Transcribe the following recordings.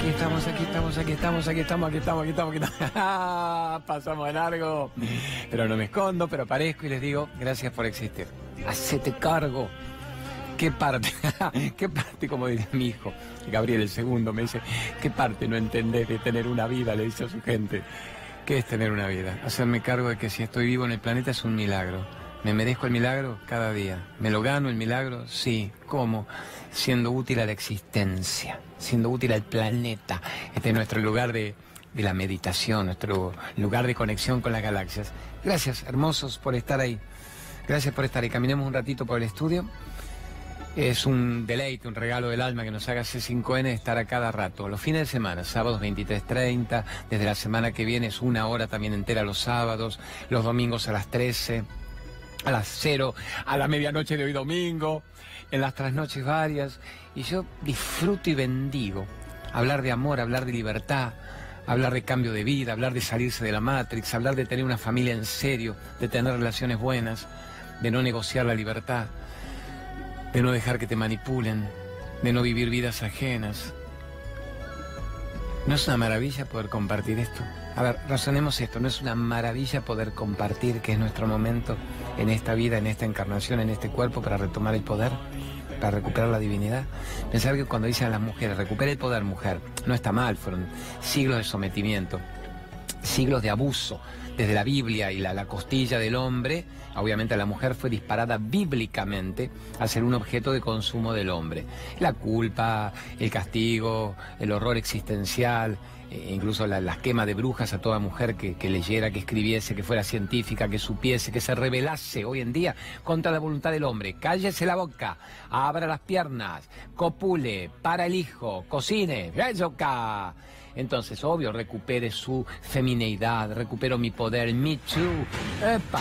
Aquí estamos, aquí estamos, aquí estamos, aquí estamos, aquí estamos, aquí estamos, aquí estamos. Pasamos de largo. Pero no me escondo, pero aparezco y les digo, gracias por existir. Hacete cargo. ¿Qué parte? ¿Qué parte, como diría mi hijo, Gabriel el segundo, me dice, ¿qué parte no entendés de tener una vida? Le dice a su gente. ¿Qué es tener una vida? Hacerme cargo de que si estoy vivo en el planeta es un milagro. ¿Me merezco el milagro? Cada día. ¿Me lo gano el milagro? Sí. ¿Cómo? Siendo útil a la existencia, siendo útil al planeta. Este es nuestro lugar de, de la meditación, nuestro lugar de conexión con las galaxias. Gracias, hermosos, por estar ahí. Gracias por estar ahí. Caminemos un ratito por el estudio. Es un deleite, un regalo del alma que nos haga C5N estar a cada rato. Los fines de semana, sábados 23.30, desde la semana que viene es una hora también entera los sábados, los domingos a las 13, a las 0, a la medianoche de hoy domingo, en las trasnoches varias. Y yo disfruto y bendigo hablar de amor, hablar de libertad, hablar de cambio de vida, hablar de salirse de la Matrix, hablar de tener una familia en serio, de tener relaciones buenas, de no negociar la libertad de no dejar que te manipulen, de no vivir vidas ajenas. ¿No es una maravilla poder compartir esto? A ver, razonemos esto, ¿no es una maravilla poder compartir que es nuestro momento en esta vida, en esta encarnación, en este cuerpo para retomar el poder, para recuperar la divinidad? Pensar que cuando dicen a las mujeres, recupera el poder mujer, no está mal, fueron siglos de sometimiento, siglos de abuso, desde la Biblia y la, la, costilla del hombre, obviamente la mujer fue disparada bíblicamente a ser un objeto de consumo del hombre. La culpa, el castigo, el horror existencial, eh, incluso la, las quemas de brujas a toda mujer que, que, leyera, que escribiese, que fuera científica, que supiese, que se rebelase hoy en día contra la voluntad del hombre. Cállese la boca, abra las piernas, copule, para el hijo, cocine, acá. Entonces, obvio, recupere su femineidad, recupero mi poder, me too. Epa,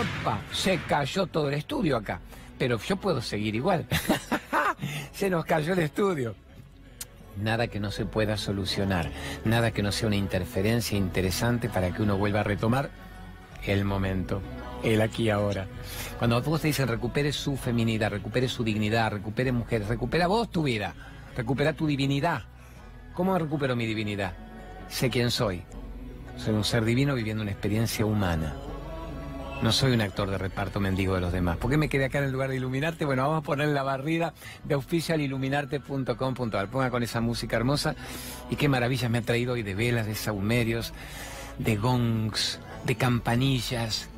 epa, se cayó todo el estudio acá. Pero yo puedo seguir igual. se nos cayó el estudio. Nada que no se pueda solucionar, nada que no sea una interferencia interesante para que uno vuelva a retomar el momento, el aquí ahora. Cuando vos te dicen recupere su feminidad, recupere su dignidad, recupere mujeres, recupera vos tu vida, recupera tu divinidad. ¿Cómo recupero mi divinidad? Sé quién soy. Soy un ser divino viviendo una experiencia humana. No soy un actor de reparto mendigo de los demás. ¿Por qué me quedé acá en el lugar de iluminarte? Bueno, vamos a poner la barrida de oficialiluminarte.com.ar. Ponga con esa música hermosa. Y qué maravillas me ha traído hoy de velas, de saumerios, de gongs, de campanillas.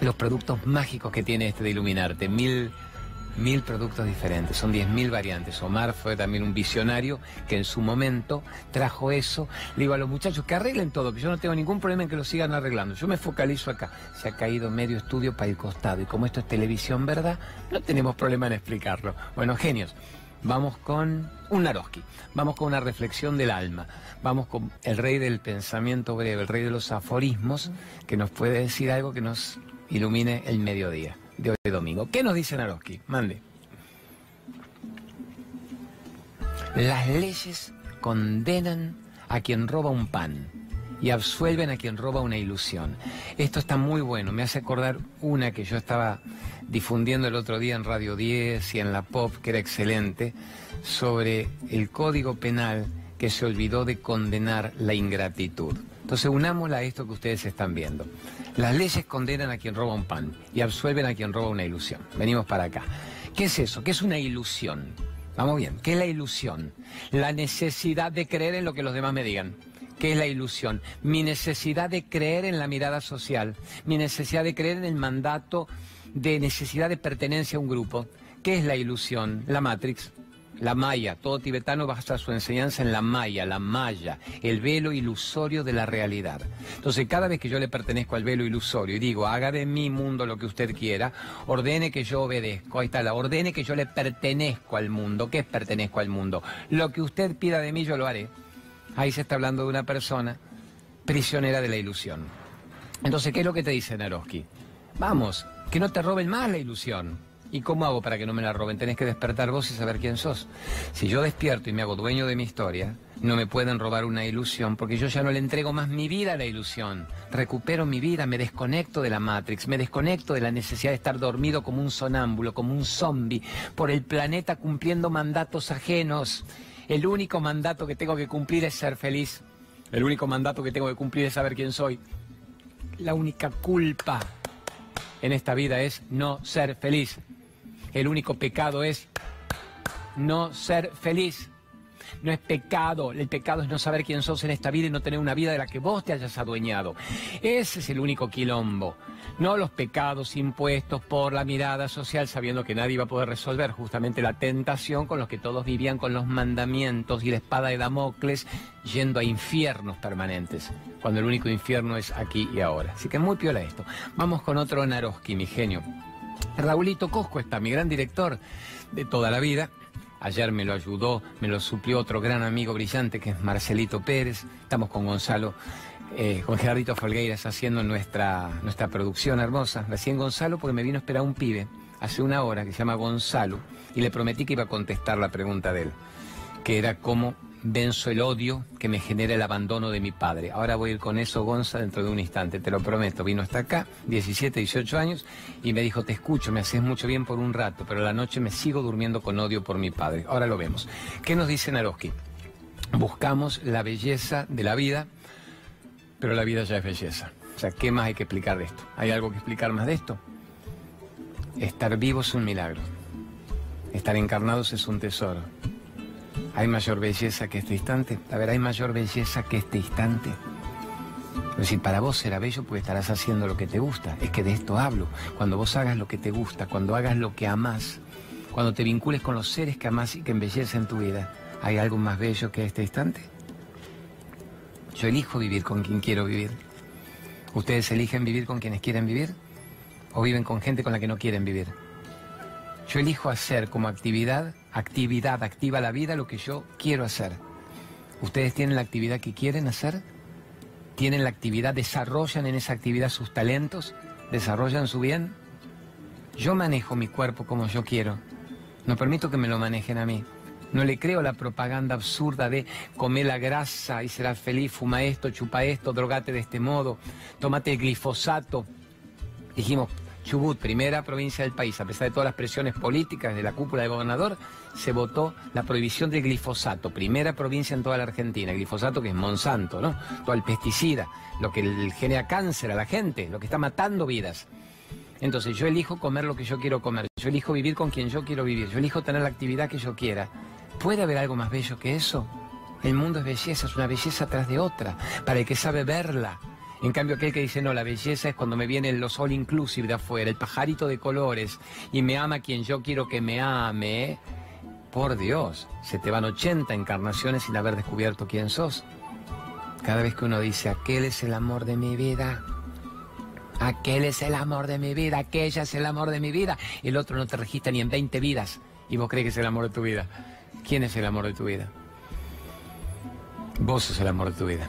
Los productos mágicos que tiene este de iluminarte. Mil mil productos diferentes, son diez mil variantes. Omar fue también un visionario que en su momento trajo eso. Le digo a los muchachos que arreglen todo, que yo no tengo ningún problema en que lo sigan arreglando. Yo me focalizo acá. Se ha caído medio estudio para el costado y como esto es televisión, ¿verdad? No tenemos problema en explicarlo. Bueno, genios. Vamos con un Naroski, vamos con una reflexión del alma, vamos con el rey del pensamiento breve, el rey de los aforismos, que nos puede decir algo que nos ilumine el mediodía de hoy domingo. ¿Qué nos dice Naroski? Mande. Las leyes condenan a quien roba un pan y absuelven a quien roba una ilusión. Esto está muy bueno, me hace acordar una que yo estaba difundiendo el otro día en Radio 10 y en la Pop, que era excelente, sobre el código penal que se olvidó de condenar la ingratitud. Entonces unámosla a esto que ustedes están viendo. Las leyes condenan a quien roba un pan y absuelven a quien roba una ilusión. Venimos para acá. ¿Qué es eso? ¿Qué es una ilusión? Vamos bien. ¿Qué es la ilusión? La necesidad de creer en lo que los demás me digan. ¿Qué es la ilusión? Mi necesidad de creer en la mirada social, mi necesidad de creer en el mandato de necesidad de pertenencia a un grupo. ¿Qué es la ilusión? La Matrix. La maya, todo tibetano basa su enseñanza en la maya, la maya, el velo ilusorio de la realidad. Entonces, cada vez que yo le pertenezco al velo ilusorio y digo, haga de mi mundo lo que usted quiera, ordene que yo obedezco, ahí está la, ordene que yo le pertenezco al mundo. ¿Qué es pertenezco al mundo? Lo que usted pida de mí, yo lo haré. Ahí se está hablando de una persona prisionera de la ilusión. Entonces, ¿qué es lo que te dice Naroski? Vamos, que no te roben más la ilusión. ¿Y cómo hago para que no me la roben? Tenés que despertar vos y saber quién sos. Si yo despierto y me hago dueño de mi historia, no me pueden robar una ilusión porque yo ya no le entrego más mi vida a la ilusión. Recupero mi vida, me desconecto de la Matrix, me desconecto de la necesidad de estar dormido como un sonámbulo, como un zombie, por el planeta cumpliendo mandatos ajenos. El único mandato que tengo que cumplir es ser feliz. El único mandato que tengo que cumplir es saber quién soy. La única culpa en esta vida es no ser feliz. El único pecado es no ser feliz. No es pecado, el pecado es no saber quién sos en esta vida y no tener una vida de la que vos te hayas adueñado. Ese es el único quilombo. No los pecados impuestos por la mirada social sabiendo que nadie iba a poder resolver justamente la tentación con los que todos vivían con los mandamientos y la espada de Damocles yendo a infiernos permanentes, cuando el único infierno es aquí y ahora. Así que muy piola esto. Vamos con otro Naroski, mi genio. Raulito Cosco está, mi gran director de toda la vida, Ayer me lo ayudó, me lo suplió otro gran amigo brillante que es Marcelito Pérez. Estamos con Gonzalo, eh, con Gerardito Folgueiras haciendo nuestra, nuestra producción hermosa. Recién Gonzalo porque me vino a esperar un pibe hace una hora que se llama Gonzalo y le prometí que iba a contestar la pregunta de él, que era cómo venzo el odio que me genera el abandono de mi padre. Ahora voy a ir con eso, Gonza, dentro de un instante, te lo prometo. Vino hasta acá, 17, 18 años, y me dijo, te escucho, me haces mucho bien por un rato, pero la noche me sigo durmiendo con odio por mi padre. Ahora lo vemos. ¿Qué nos dice Naroski? Buscamos la belleza de la vida, pero la vida ya es belleza. O sea, ¿qué más hay que explicar de esto? ¿Hay algo que explicar más de esto? Estar vivos es un milagro. Estar encarnados es un tesoro. ¿Hay mayor belleza que este instante? A ver, ¿hay mayor belleza que este instante? Es decir, para vos será bello porque estarás haciendo lo que te gusta. Es que de esto hablo. Cuando vos hagas lo que te gusta, cuando hagas lo que amás, cuando te vincules con los seres que amás y que embellecen tu vida, ¿hay algo más bello que este instante? Yo elijo vivir con quien quiero vivir. ¿Ustedes eligen vivir con quienes quieren vivir? ¿O viven con gente con la que no quieren vivir? Yo elijo hacer como actividad actividad, activa la vida, lo que yo quiero hacer. ¿Ustedes tienen la actividad que quieren hacer? ¿Tienen la actividad, desarrollan en esa actividad sus talentos? ¿Desarrollan su bien? Yo manejo mi cuerpo como yo quiero. No permito que me lo manejen a mí. No le creo la propaganda absurda de comer la grasa y serás feliz, fuma esto, chupa esto, drogate de este modo, tómate glifosato. Dijimos, Chubut, primera provincia del país, a pesar de todas las presiones políticas de la cúpula de gobernador, se votó la prohibición del glifosato, primera provincia en toda la Argentina. Glifosato que es Monsanto, ¿no? Todo el pesticida, lo que genera cáncer a la gente, lo que está matando vidas. Entonces yo elijo comer lo que yo quiero comer, yo elijo vivir con quien yo quiero vivir, yo elijo tener la actividad que yo quiera. ¿Puede haber algo más bello que eso? El mundo es belleza, es una belleza tras de otra, para el que sabe verla. En cambio, aquel que dice, no, la belleza es cuando me vienen los all inclusive de afuera, el pajarito de colores, y me ama quien yo quiero que me ame, por Dios, se te van 80 encarnaciones sin haber descubierto quién sos. Cada vez que uno dice, aquel es el amor de mi vida, aquel es el amor de mi vida, aquella es el amor de mi vida, el otro no te registra ni en 20 vidas y vos crees que es el amor de tu vida. ¿Quién es el amor de tu vida? Vos sos el amor de tu vida.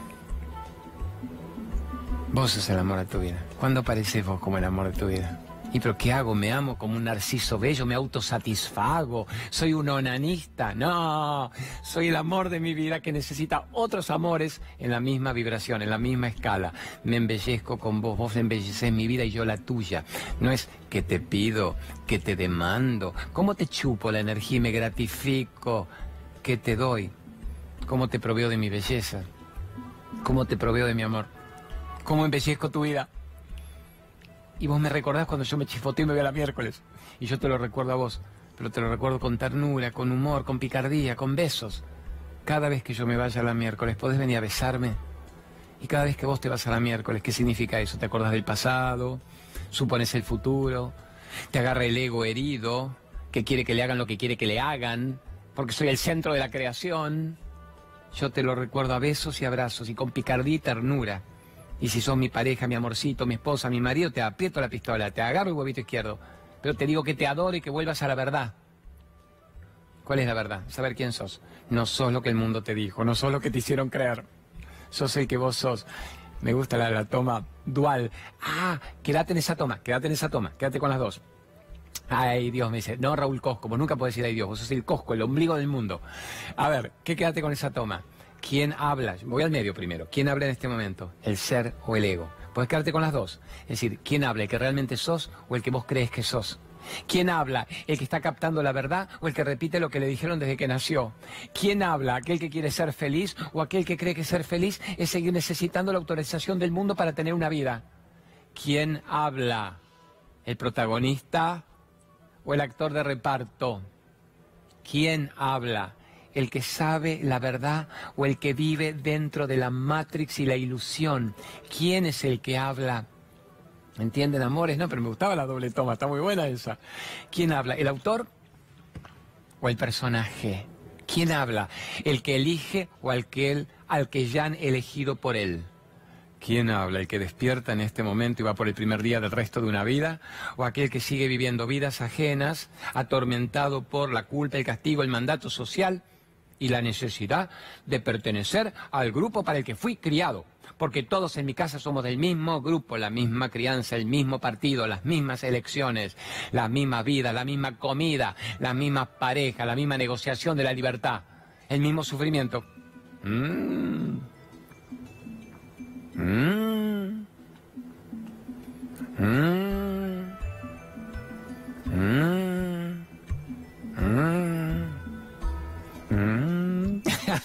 Vos sos el amor de tu vida. ¿Cuándo apareces vos como el amor de tu vida? ¿Y pero qué hago? ¿Me amo como un narciso bello? ¿Me autosatisfago? ¿Soy un onanista? No, soy el amor de mi vida que necesita otros amores en la misma vibración, en la misma escala. Me embellezco con vos, vos embelleces mi vida y yo la tuya. No es que te pido, que te demando. ¿Cómo te chupo la energía y me gratifico? ¿Qué te doy? ¿Cómo te proveo de mi belleza? ¿Cómo te proveo de mi amor? Cómo embellezco tu vida. Y vos me recordás cuando yo me chifoteo y me a la miércoles. Y yo te lo recuerdo a vos. Pero te lo recuerdo con ternura, con humor, con picardía, con besos. Cada vez que yo me vaya a la miércoles, podés venir a besarme. Y cada vez que vos te vas a la miércoles, ¿qué significa eso? ¿Te acordás del pasado? ¿Supones el futuro? ¿Te agarra el ego herido? que quiere que le hagan lo que quiere que le hagan? Porque soy el centro de la creación. Yo te lo recuerdo a besos y abrazos y con picardía y ternura. Y si sos mi pareja, mi amorcito, mi esposa, mi marido, te aprieto la pistola, te agarro el huevito izquierdo. Pero te digo que te adoro y que vuelvas a la verdad. ¿Cuál es la verdad? Saber quién sos. No sos lo que el mundo te dijo, no sos lo que te hicieron creer. Sos el que vos sos. Me gusta la, la toma dual. Ah, quédate en esa toma, quédate en esa toma, quédate con las dos. Ay, Dios, me dice, no, Raúl Cosco, vos nunca puedes decir ay Dios, vos sos el Cosco, el ombligo del mundo. A ver, ¿qué quédate con esa toma? ¿Quién habla? Voy al medio primero. ¿Quién habla en este momento? ¿El ser o el ego? Puedes quedarte con las dos. Es decir, ¿quién habla? ¿El que realmente sos o el que vos crees que sos? ¿Quién habla? ¿El que está captando la verdad o el que repite lo que le dijeron desde que nació? ¿Quién habla? ¿Aquel que quiere ser feliz o aquel que cree que ser feliz es seguir necesitando la autorización del mundo para tener una vida? ¿Quién habla? ¿El protagonista o el actor de reparto? ¿Quién habla? ¿El que sabe la verdad o el que vive dentro de la Matrix y la ilusión? ¿Quién es el que habla? ¿Entienden, amores? No, pero me gustaba la doble toma, está muy buena esa. ¿Quién habla? ¿El autor o el personaje? ¿Quién habla? ¿El que elige o al que, al que ya han elegido por él? ¿Quién habla? ¿El que despierta en este momento y va por el primer día del resto de una vida? ¿O aquel que sigue viviendo vidas ajenas, atormentado por la culpa, el castigo, el mandato social y la necesidad de pertenecer al grupo para el que fui criado? Porque todos en mi casa somos del mismo grupo, la misma crianza, el mismo partido, las mismas elecciones, la misma vida, la misma comida, la misma pareja, la misma negociación de la libertad, el mismo sufrimiento. Mm. Mm. Mm.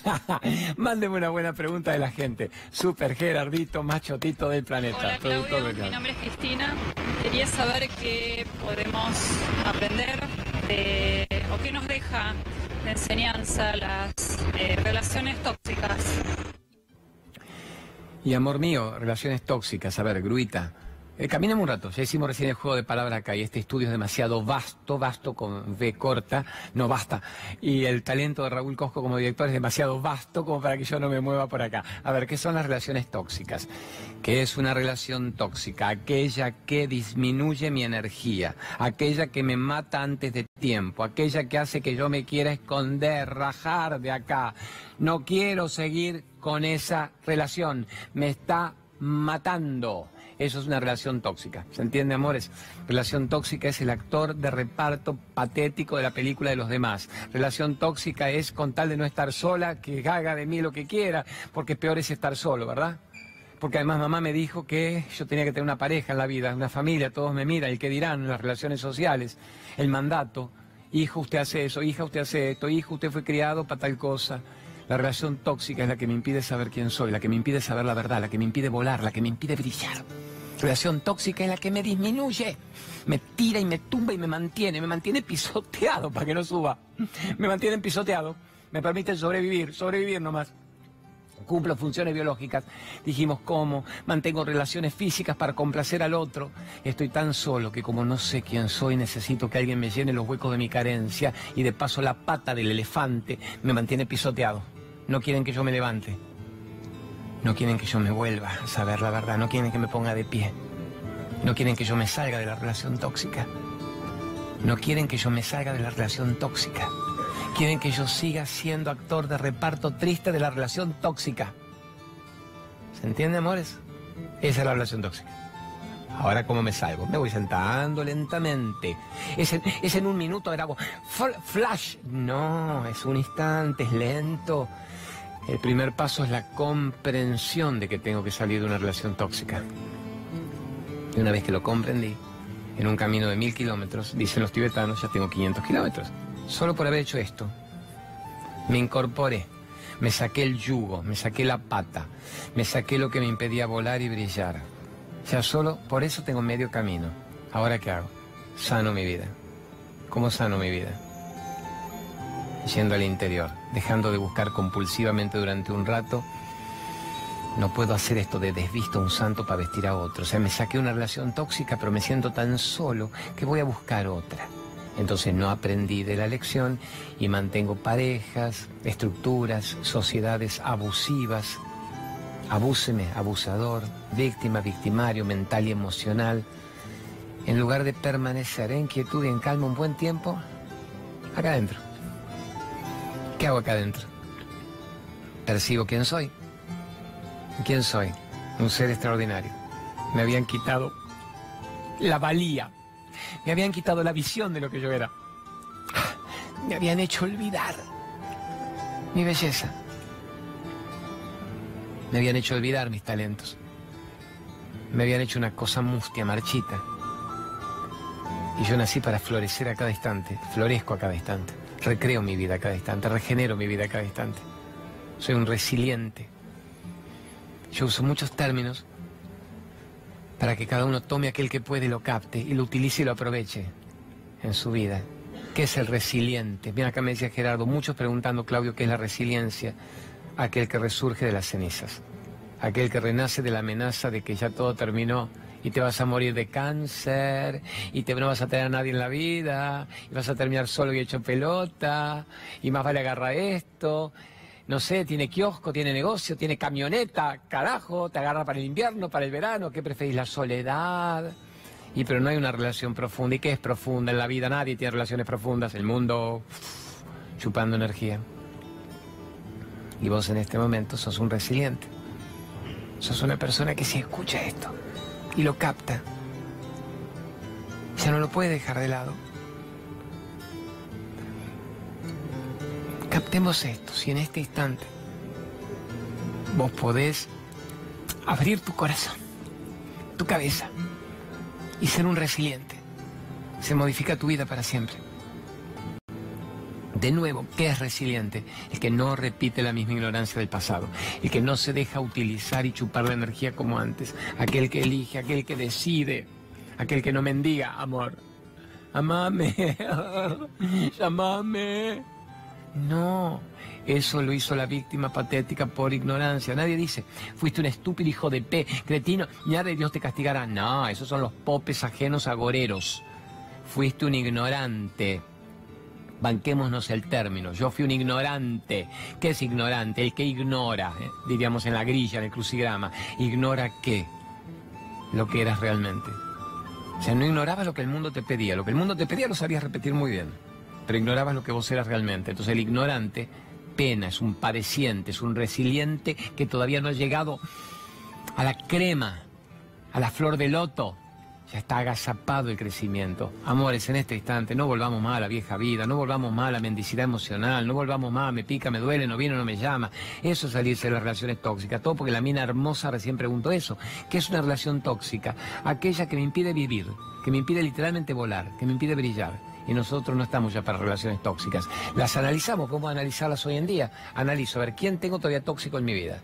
Mándeme una buena pregunta de la gente. Super Gerardito, más chotito del planeta. Hola Claudio, mi nombre es Cristina. Quería saber qué podemos aprender de, o qué nos deja de enseñanza las eh, relaciones tóxicas. Y amor mío, relaciones tóxicas. A ver, Gruita. Eh, un rato. Ya hicimos recién el juego de palabra acá y este estudio es demasiado vasto, vasto con V corta, no basta. Y el talento de Raúl Cosco como director es demasiado vasto como para que yo no me mueva por acá. A ver, ¿qué son las relaciones tóxicas? ¿Qué es una relación tóxica? Aquella que disminuye mi energía, aquella que me mata antes de tiempo, aquella que hace que yo me quiera esconder, rajar de acá. No quiero seguir con esa relación. Me está matando. Eso es una relación tóxica. ¿Se entiende, amores? Relación tóxica es el actor de reparto patético de la película de los demás. Relación tóxica es con tal de no estar sola, que haga de mí lo que quiera, porque peor es estar solo, ¿verdad? Porque además mamá me dijo que yo tenía que tener una pareja en la vida, una familia, todos me miran, el que dirán, las relaciones sociales, el mandato. Hijo, usted hace eso, hija, usted hace esto, hijo, usted fue criado para tal cosa. La relación tóxica es la que me impide saber quién soy, la que me impide saber la verdad, la que me impide volar, la que me impide brillar. Relación tóxica es la que me disminuye, me tira y me tumba y me mantiene, me mantiene pisoteado para que no suba. Me mantiene pisoteado, me permite sobrevivir, sobrevivir nomás. Cumplo funciones biológicas. Dijimos cómo, mantengo relaciones físicas para complacer al otro. Estoy tan solo que como no sé quién soy, necesito que alguien me llene los huecos de mi carencia y de paso la pata del elefante me mantiene pisoteado. No quieren que yo me levante. No quieren que yo me vuelva a saber la verdad. No quieren que me ponga de pie. No quieren que yo me salga de la relación tóxica. No quieren que yo me salga de la relación tóxica. Quieren que yo siga siendo actor de reparto triste de la relación tóxica. ¿Se entiende, amores? Esa es la relación tóxica. Ahora, ¿cómo me salgo? Me voy sentando lentamente. Es en, es en un minuto, flash. No, es un instante, es lento. El primer paso es la comprensión de que tengo que salir de una relación tóxica. Y una vez que lo comprendí, en un camino de mil kilómetros, dicen los tibetanos, ya tengo 500 kilómetros. Solo por haber hecho esto, me incorporé, me saqué el yugo, me saqué la pata, me saqué lo que me impedía volar y brillar. Ya solo por eso tengo medio camino. Ahora qué hago? Sano mi vida. ¿Cómo sano mi vida? Yendo al interior, dejando de buscar compulsivamente durante un rato. No puedo hacer esto de desvisto a un santo para vestir a otro. O sea, me saqué una relación tóxica, pero me siento tan solo que voy a buscar otra. Entonces no aprendí de la lección y mantengo parejas, estructuras, sociedades abusivas. Abúseme, abusador, víctima, victimario, mental y emocional. En lugar de permanecer en quietud y en calma un buen tiempo, acá adentro. ¿Qué hago acá adentro? Percibo quién soy. ¿Quién soy? Un ser extraordinario. Me habían quitado la valía. Me habían quitado la visión de lo que yo era. Me habían hecho olvidar mi belleza. Me habían hecho olvidar mis talentos. Me habían hecho una cosa mustia, marchita. Y yo nací para florecer a cada instante, florezco a cada instante, recreo mi vida cada instante, regenero mi vida cada instante. Soy un resiliente. Yo uso muchos términos para que cada uno tome aquel que puede y lo capte y lo utilice y lo aproveche en su vida. ¿Qué es el resiliente? Bien, acá me decía Gerardo, muchos preguntando, Claudio, ¿qué es la resiliencia? Aquel que resurge de las cenizas, aquel que renace de la amenaza de que ya todo terminó y te vas a morir de cáncer y te no vas a tener a nadie en la vida y vas a terminar solo y hecho pelota y más vale agarrar esto. No sé, tiene kiosco, tiene negocio, tiene camioneta, carajo, te agarra para el invierno, para el verano, ¿qué preferís? La soledad. Y pero no hay una relación profunda. ¿Y qué es profunda en la vida? Nadie tiene relaciones profundas. El mundo chupando energía. Y vos en este momento sos un resiliente. Sos una persona que si escucha esto y lo capta, ya no lo puede dejar de lado. Captemos esto, si en este instante vos podés abrir tu corazón, tu cabeza, y ser un resiliente. Se modifica tu vida para siempre. De nuevo, ¿qué es resiliente? El que no repite la misma ignorancia del pasado, el que no se deja utilizar y chupar la energía como antes, aquel que elige, aquel que decide, aquel que no mendiga amor. Amame, llamame. No, eso lo hizo la víctima patética por ignorancia. Nadie dice, fuiste un estúpido hijo de P, cretino, ya de Dios te castigará. No, esos son los popes ajenos agoreros. Fuiste un ignorante. Banquémonos el término. Yo fui un ignorante. ¿Qué es ignorante? El que ignora, eh, diríamos en la grilla, en el crucigrama. ¿Ignora qué? Lo que eras realmente. O sea, no ignorabas lo que el mundo te pedía. Lo que el mundo te pedía lo sabías repetir muy bien. Pero ignorabas lo que vos eras realmente. Entonces el ignorante pena, es un padeciente, es un resiliente que todavía no ha llegado a la crema, a la flor de loto. Ya está agazapado el crecimiento. Amores, en este instante, no volvamos más a la vieja vida, no volvamos más a la mendicidad emocional, no volvamos más me pica, me duele, no viene, no me llama. Eso es salirse de las relaciones tóxicas. Todo porque la mina hermosa recién preguntó eso. ¿Qué es una relación tóxica? Aquella que me impide vivir, que me impide literalmente volar, que me impide brillar y nosotros no estamos ya para relaciones tóxicas. Las analizamos, ¿cómo analizarlas hoy en día? Analizo, a ver, ¿quién tengo todavía tóxico en mi vida?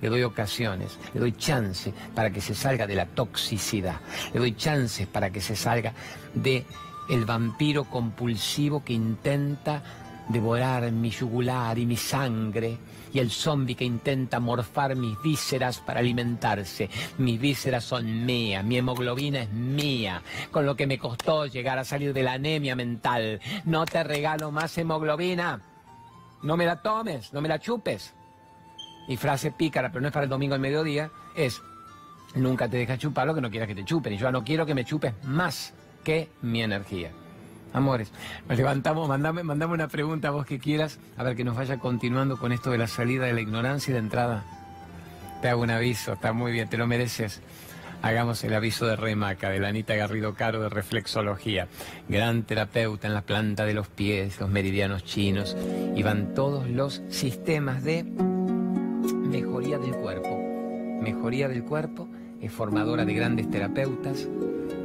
Le doy ocasiones, le doy chance para que se salga de la toxicidad, le doy chances para que se salga de el vampiro compulsivo que intenta devorar mi yugular y mi sangre, y el zombi que intenta morfar mis vísceras para alimentarse. Mis vísceras son mías, mi hemoglobina es mía, con lo que me costó llegar a salir de la anemia mental. No te regalo más hemoglobina. No me la tomes, no me la chupes. Y frase pícara, pero no es para el domingo al mediodía, es, nunca te dejas chupar lo que no quieras que te chupen. Y yo no quiero que me chupes más que mi energía. Amores, nos levantamos, mandame, mandame una pregunta a vos que quieras, a ver que nos vaya continuando con esto de la salida de la ignorancia y de entrada. Te hago un aviso, está muy bien, te lo mereces. Hagamos el aviso de Remaca, de la Anita Garrido Caro de Reflexología. Gran terapeuta en la planta de los pies, los meridianos chinos, y van todos los sistemas de mejoría del cuerpo. Mejoría del cuerpo es formadora de grandes terapeutas,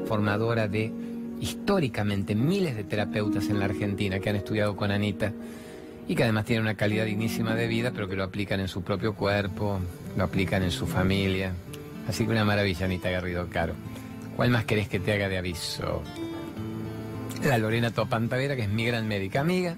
formadora de históricamente miles de terapeutas en la Argentina que han estudiado con Anita y que además tienen una calidad dignísima de vida, pero que lo aplican en su propio cuerpo, lo aplican en su familia. Así que una maravilla, Anita Garrido Caro. ¿Cuál más querés que te haga de aviso? La Lorena Topantavera, que es mi gran médica amiga.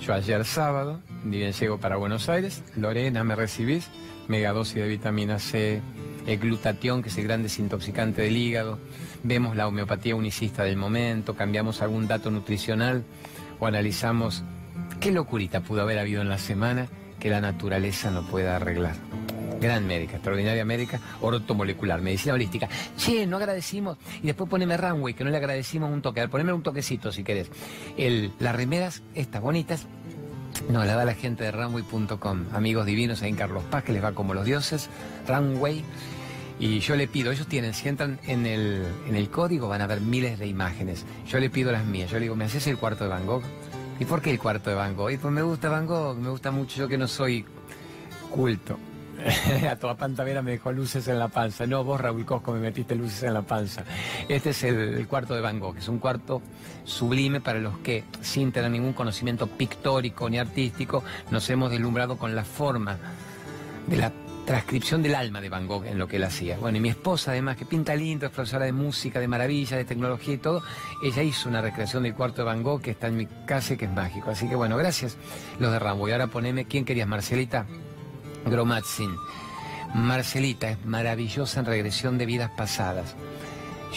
Yo ayer sábado, bien llego para Buenos Aires. Lorena, ¿me recibís? Megadosis de vitamina C, el glutatión, que es el gran desintoxicante del hígado vemos la homeopatía unicista del momento, cambiamos algún dato nutricional o analizamos qué locurita pudo haber habido en la semana que la naturaleza no pueda arreglar. Gran médica, extraordinaria médica, ortomolecular, medicina holística. Che, no agradecimos. Y después poneme Runway, que no le agradecimos un toque. A poneme un toquecito si querés. Las remeras, estas bonitas, no, la da la gente de runway.com. Amigos divinos ahí en Carlos Paz, que les va como los dioses. Runway. Y yo le pido, ellos tienen, si entran en el, en el código van a ver miles de imágenes. Yo le pido las mías, yo le digo, ¿me haces el cuarto de Van Gogh? ¿Y por qué el cuarto de Van Gogh? Y pues me gusta Van Gogh, me gusta mucho, yo que no soy culto. a toda pantavera me dejó luces en la panza. No, vos, Raúl Cosco, me metiste luces en la panza. Este es el, cuarto de Van Gogh, es un cuarto sublime para los que, sin tener ningún conocimiento pictórico ni artístico, nos hemos deslumbrado con la forma de la transcripción del alma de Van Gogh en lo que él hacía. Bueno, y mi esposa además, que pinta lindo, es profesora de música, de maravilla, de tecnología y todo, ella hizo una recreación del cuarto de Van Gogh que está en mi casa y que es mágico. Así que bueno, gracias los de Rambo. Y ahora poneme, ¿quién querías, Marcelita? Gromatzin. Marcelita es maravillosa en regresión de vidas pasadas.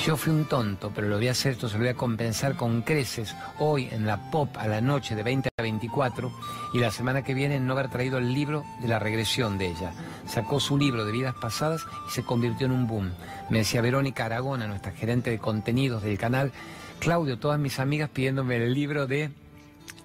Yo fui un tonto, pero lo voy a hacer, esto se lo voy a compensar con creces hoy en la pop a la noche de 20 a 24 y la semana que viene en no haber traído el libro de la regresión de ella. Sacó su libro de vidas pasadas y se convirtió en un boom. Me decía Verónica Aragona, nuestra gerente de contenidos del canal, Claudio, todas mis amigas pidiéndome el libro de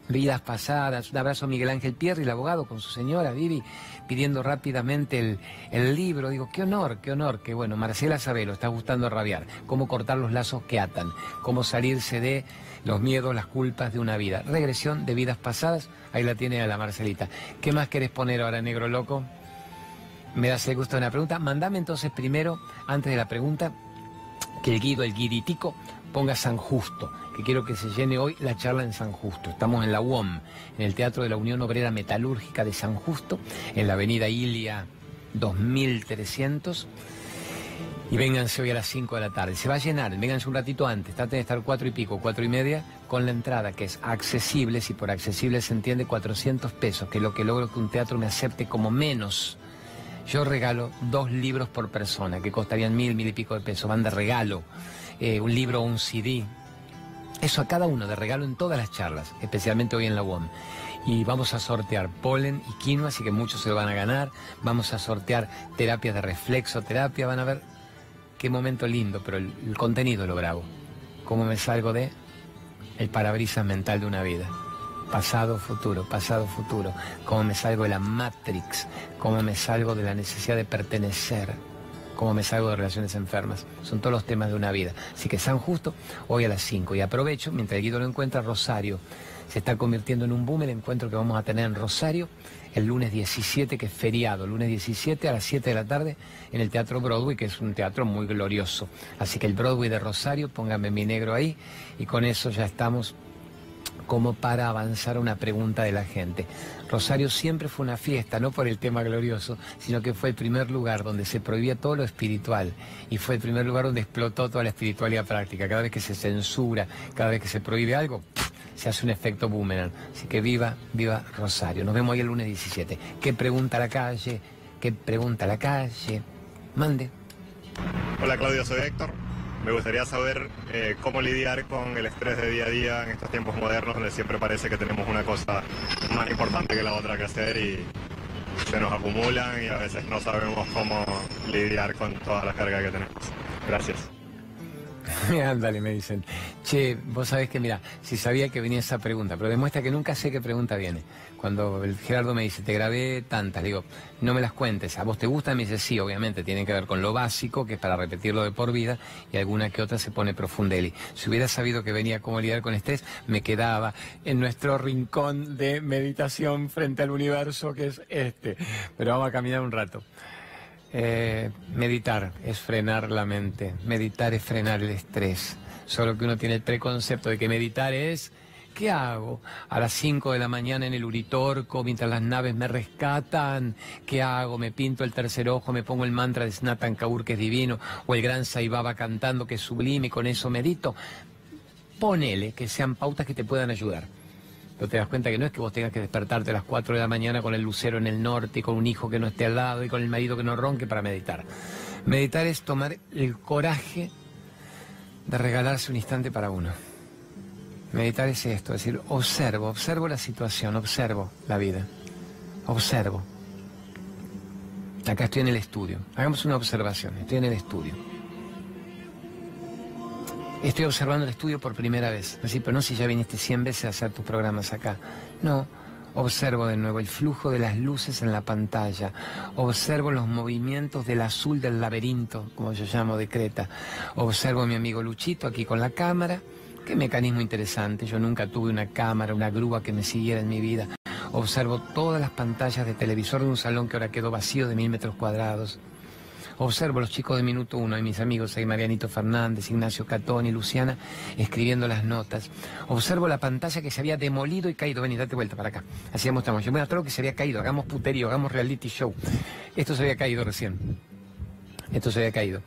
vidas pasadas. Un abrazo a Miguel Ángel Pierre, el abogado, con su señora Vivi, pidiendo rápidamente el, libro. Digo, qué honor, qué honor, que bueno, Marcela Sabelo está gustando rabiar. Cómo cortar los lazos que atan, cómo salirse de los miedos, las culpas de una vida. Regresión de vidas pasadas, ahí la tiene a la Marcelita. ¿Qué más querés poner ahora, negro loco? Me das el gusto de una pregunta. Mandame entonces primero, antes de la pregunta, que el guido, el guiritico, ponga San Justo que quiero que se llene hoy la charla en San Justo. Estamos en la UOM, en el Teatro de la Unión Obrera Metalúrgica de San Justo, en la avenida Ilia 2300. Y vénganse hoy a las 5 de la tarde. Se va a llenar, vénganse un ratito antes, traten de estar cuatro y pico, cuatro y media, con la entrada, que es accesible, si por accesible se entiende 400 pesos, que es lo que logro que un teatro me acepte como menos. Yo regalo dos libros por persona, que costarían mil, mil y pico de pesos, van de regalo. Eh, un libro o un CD, eso a cada uno de regalo en todas las charlas, especialmente hoy en la UOM. Y vamos a sortear polen y quinoa, así que muchos se lo van a ganar. Vamos a sortear terapias de reflexoterapia, van a ver qué momento lindo, pero el, contenido lo bravo. Cómo me salgo de el parabrisas mental de una vida. Pasado, futuro, pasado, futuro. Cómo me salgo de la Matrix. Cómo me salgo de la necesidad de pertenecer cómo me salgo de relaciones enfermas. Son todos los temas de una vida. Así que San Justo, hoy a las 5. Y aprovecho, mientras Guido lo encuentra, Rosario. Se está convirtiendo en un boom el encuentro que vamos a tener en Rosario el lunes 17, que es feriado, lunes 17 a las 7 de la tarde en el Teatro Broadway, que es un teatro muy glorioso. Así que el Broadway de Rosario, póngame mi negro ahí, y con eso ya estamos como para avanzar una pregunta de la gente. Rosario siempre fue una fiesta, no por el tema glorioso, sino que fue el primer lugar donde se prohibía todo lo espiritual y fue el primer lugar donde explotó toda la espiritualidad práctica. Cada vez que se censura, cada vez que se prohíbe algo, se hace un efecto boomerang. Así que viva, viva Rosario. Nos vemos hoy el lunes 17. ¿Qué pregunta la calle? ¿Qué pregunta la calle? Mande. Hola Claudio, soy Héctor. Me gustaría saber eh, cómo lidiar con el estrés de día a día en estos tiempos modernos donde siempre parece que tenemos una cosa más importante que la otra que hacer y se nos acumulan y a veces no sabemos cómo lidiar con toda la carga que tenemos. Gracias. Ándale, me dicen. Che, vos sabés que, mira, si sabía que venía esa pregunta, pero demuestra que nunca sé qué pregunta viene. Cuando el Gerardo me dice, te grabé tantas, digo, no me las cuentes. ¿A vos te gusta? Me dice, sí, obviamente, tiene que ver con lo básico, que es para repetirlo de por vida, y alguna que otra se pone profundeli. Si hubiera sabido que venía cómo lidiar con estrés, me quedaba en nuestro rincón de meditación frente al universo, que es este. Pero vamos a caminar un rato. Eh, meditar es frenar la mente, meditar es frenar el estrés. Solo que uno tiene el preconcepto de que meditar es, ¿qué hago? A las 5 de la mañana en el Uritorco, mientras las naves me rescatan, ¿qué hago? Me pinto el tercer ojo, me pongo el mantra de Snatan Kaur, que es divino, o el gran Saibaba cantando, que es sublime, y con eso medito. Ponele que sean pautas que te puedan ayudar. Pero te das cuenta que no es que vos tengas que despertarte a las 4 de la mañana con el lucero en el norte y con un hijo que no esté al lado y con el marido que no ronque para meditar. Meditar es tomar el coraje de regalarse un instante para uno. Meditar es esto, es decir, observo, observo la situación, observo la vida, observo. Acá estoy en el estudio, hagamos una observación, estoy en el estudio. Estoy observando el estudio por primera vez. Así, pero no si ya viniste 100 veces a hacer tus programas acá. No, observo de nuevo el flujo de las luces en la pantalla. Observo los movimientos del azul del laberinto, como yo llamo de Creta. Observo a mi amigo Luchito aquí con la cámara. Qué mecanismo interesante. Yo nunca tuve una cámara, una grúa que me siguiera en mi vida. Observo todas las pantallas de televisor de un salón que ahora quedó vacío de mil metros cuadrados. Observo los chicos de Minuto Uno y mis amigos ahí, Marianito Fernández, Ignacio Catón y Luciana, escribiendo las notas. Observo la pantalla que se había demolido y caído. Vení, date vuelta para acá. Así mostramos. Yo me lo que se había caído. Hagamos puterío, hagamos reality show. Esto se había caído recién. Esto se había caído.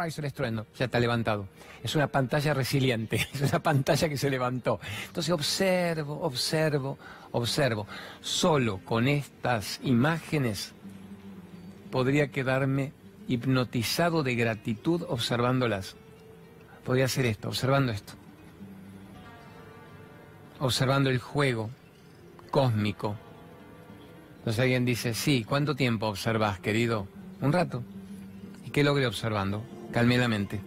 Ahí es el estruendo, ya está levantado. Es una pantalla resiliente, es una pantalla que se levantó. Entonces observo, observo, observo. Solo con estas imágenes podría quedarme hipnotizado de gratitud observándolas. Podría hacer esto, observando esto. Observando el juego cósmico. Entonces alguien dice, sí, ¿cuánto tiempo observas, querido? Un rato. ¿Y qué logré observando? Calmé la mente.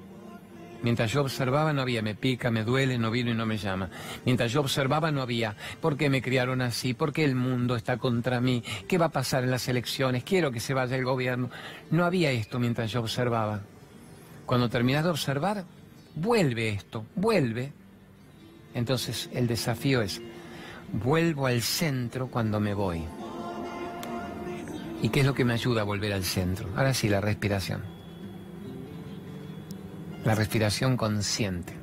Mientras yo observaba no había, me pica, me duele, no vino y no me llama. Mientras yo observaba no había, ¿por qué me criaron así? ¿Por qué el mundo está contra mí? ¿Qué va a pasar en las elecciones? Quiero que se vaya el gobierno. No había esto mientras yo observaba. Cuando terminas de observar, vuelve esto, vuelve. Entonces el desafío es, vuelvo al centro cuando me voy. ¿Y qué es lo que me ayuda a volver al centro? Ahora sí, la respiración la respiración consciente.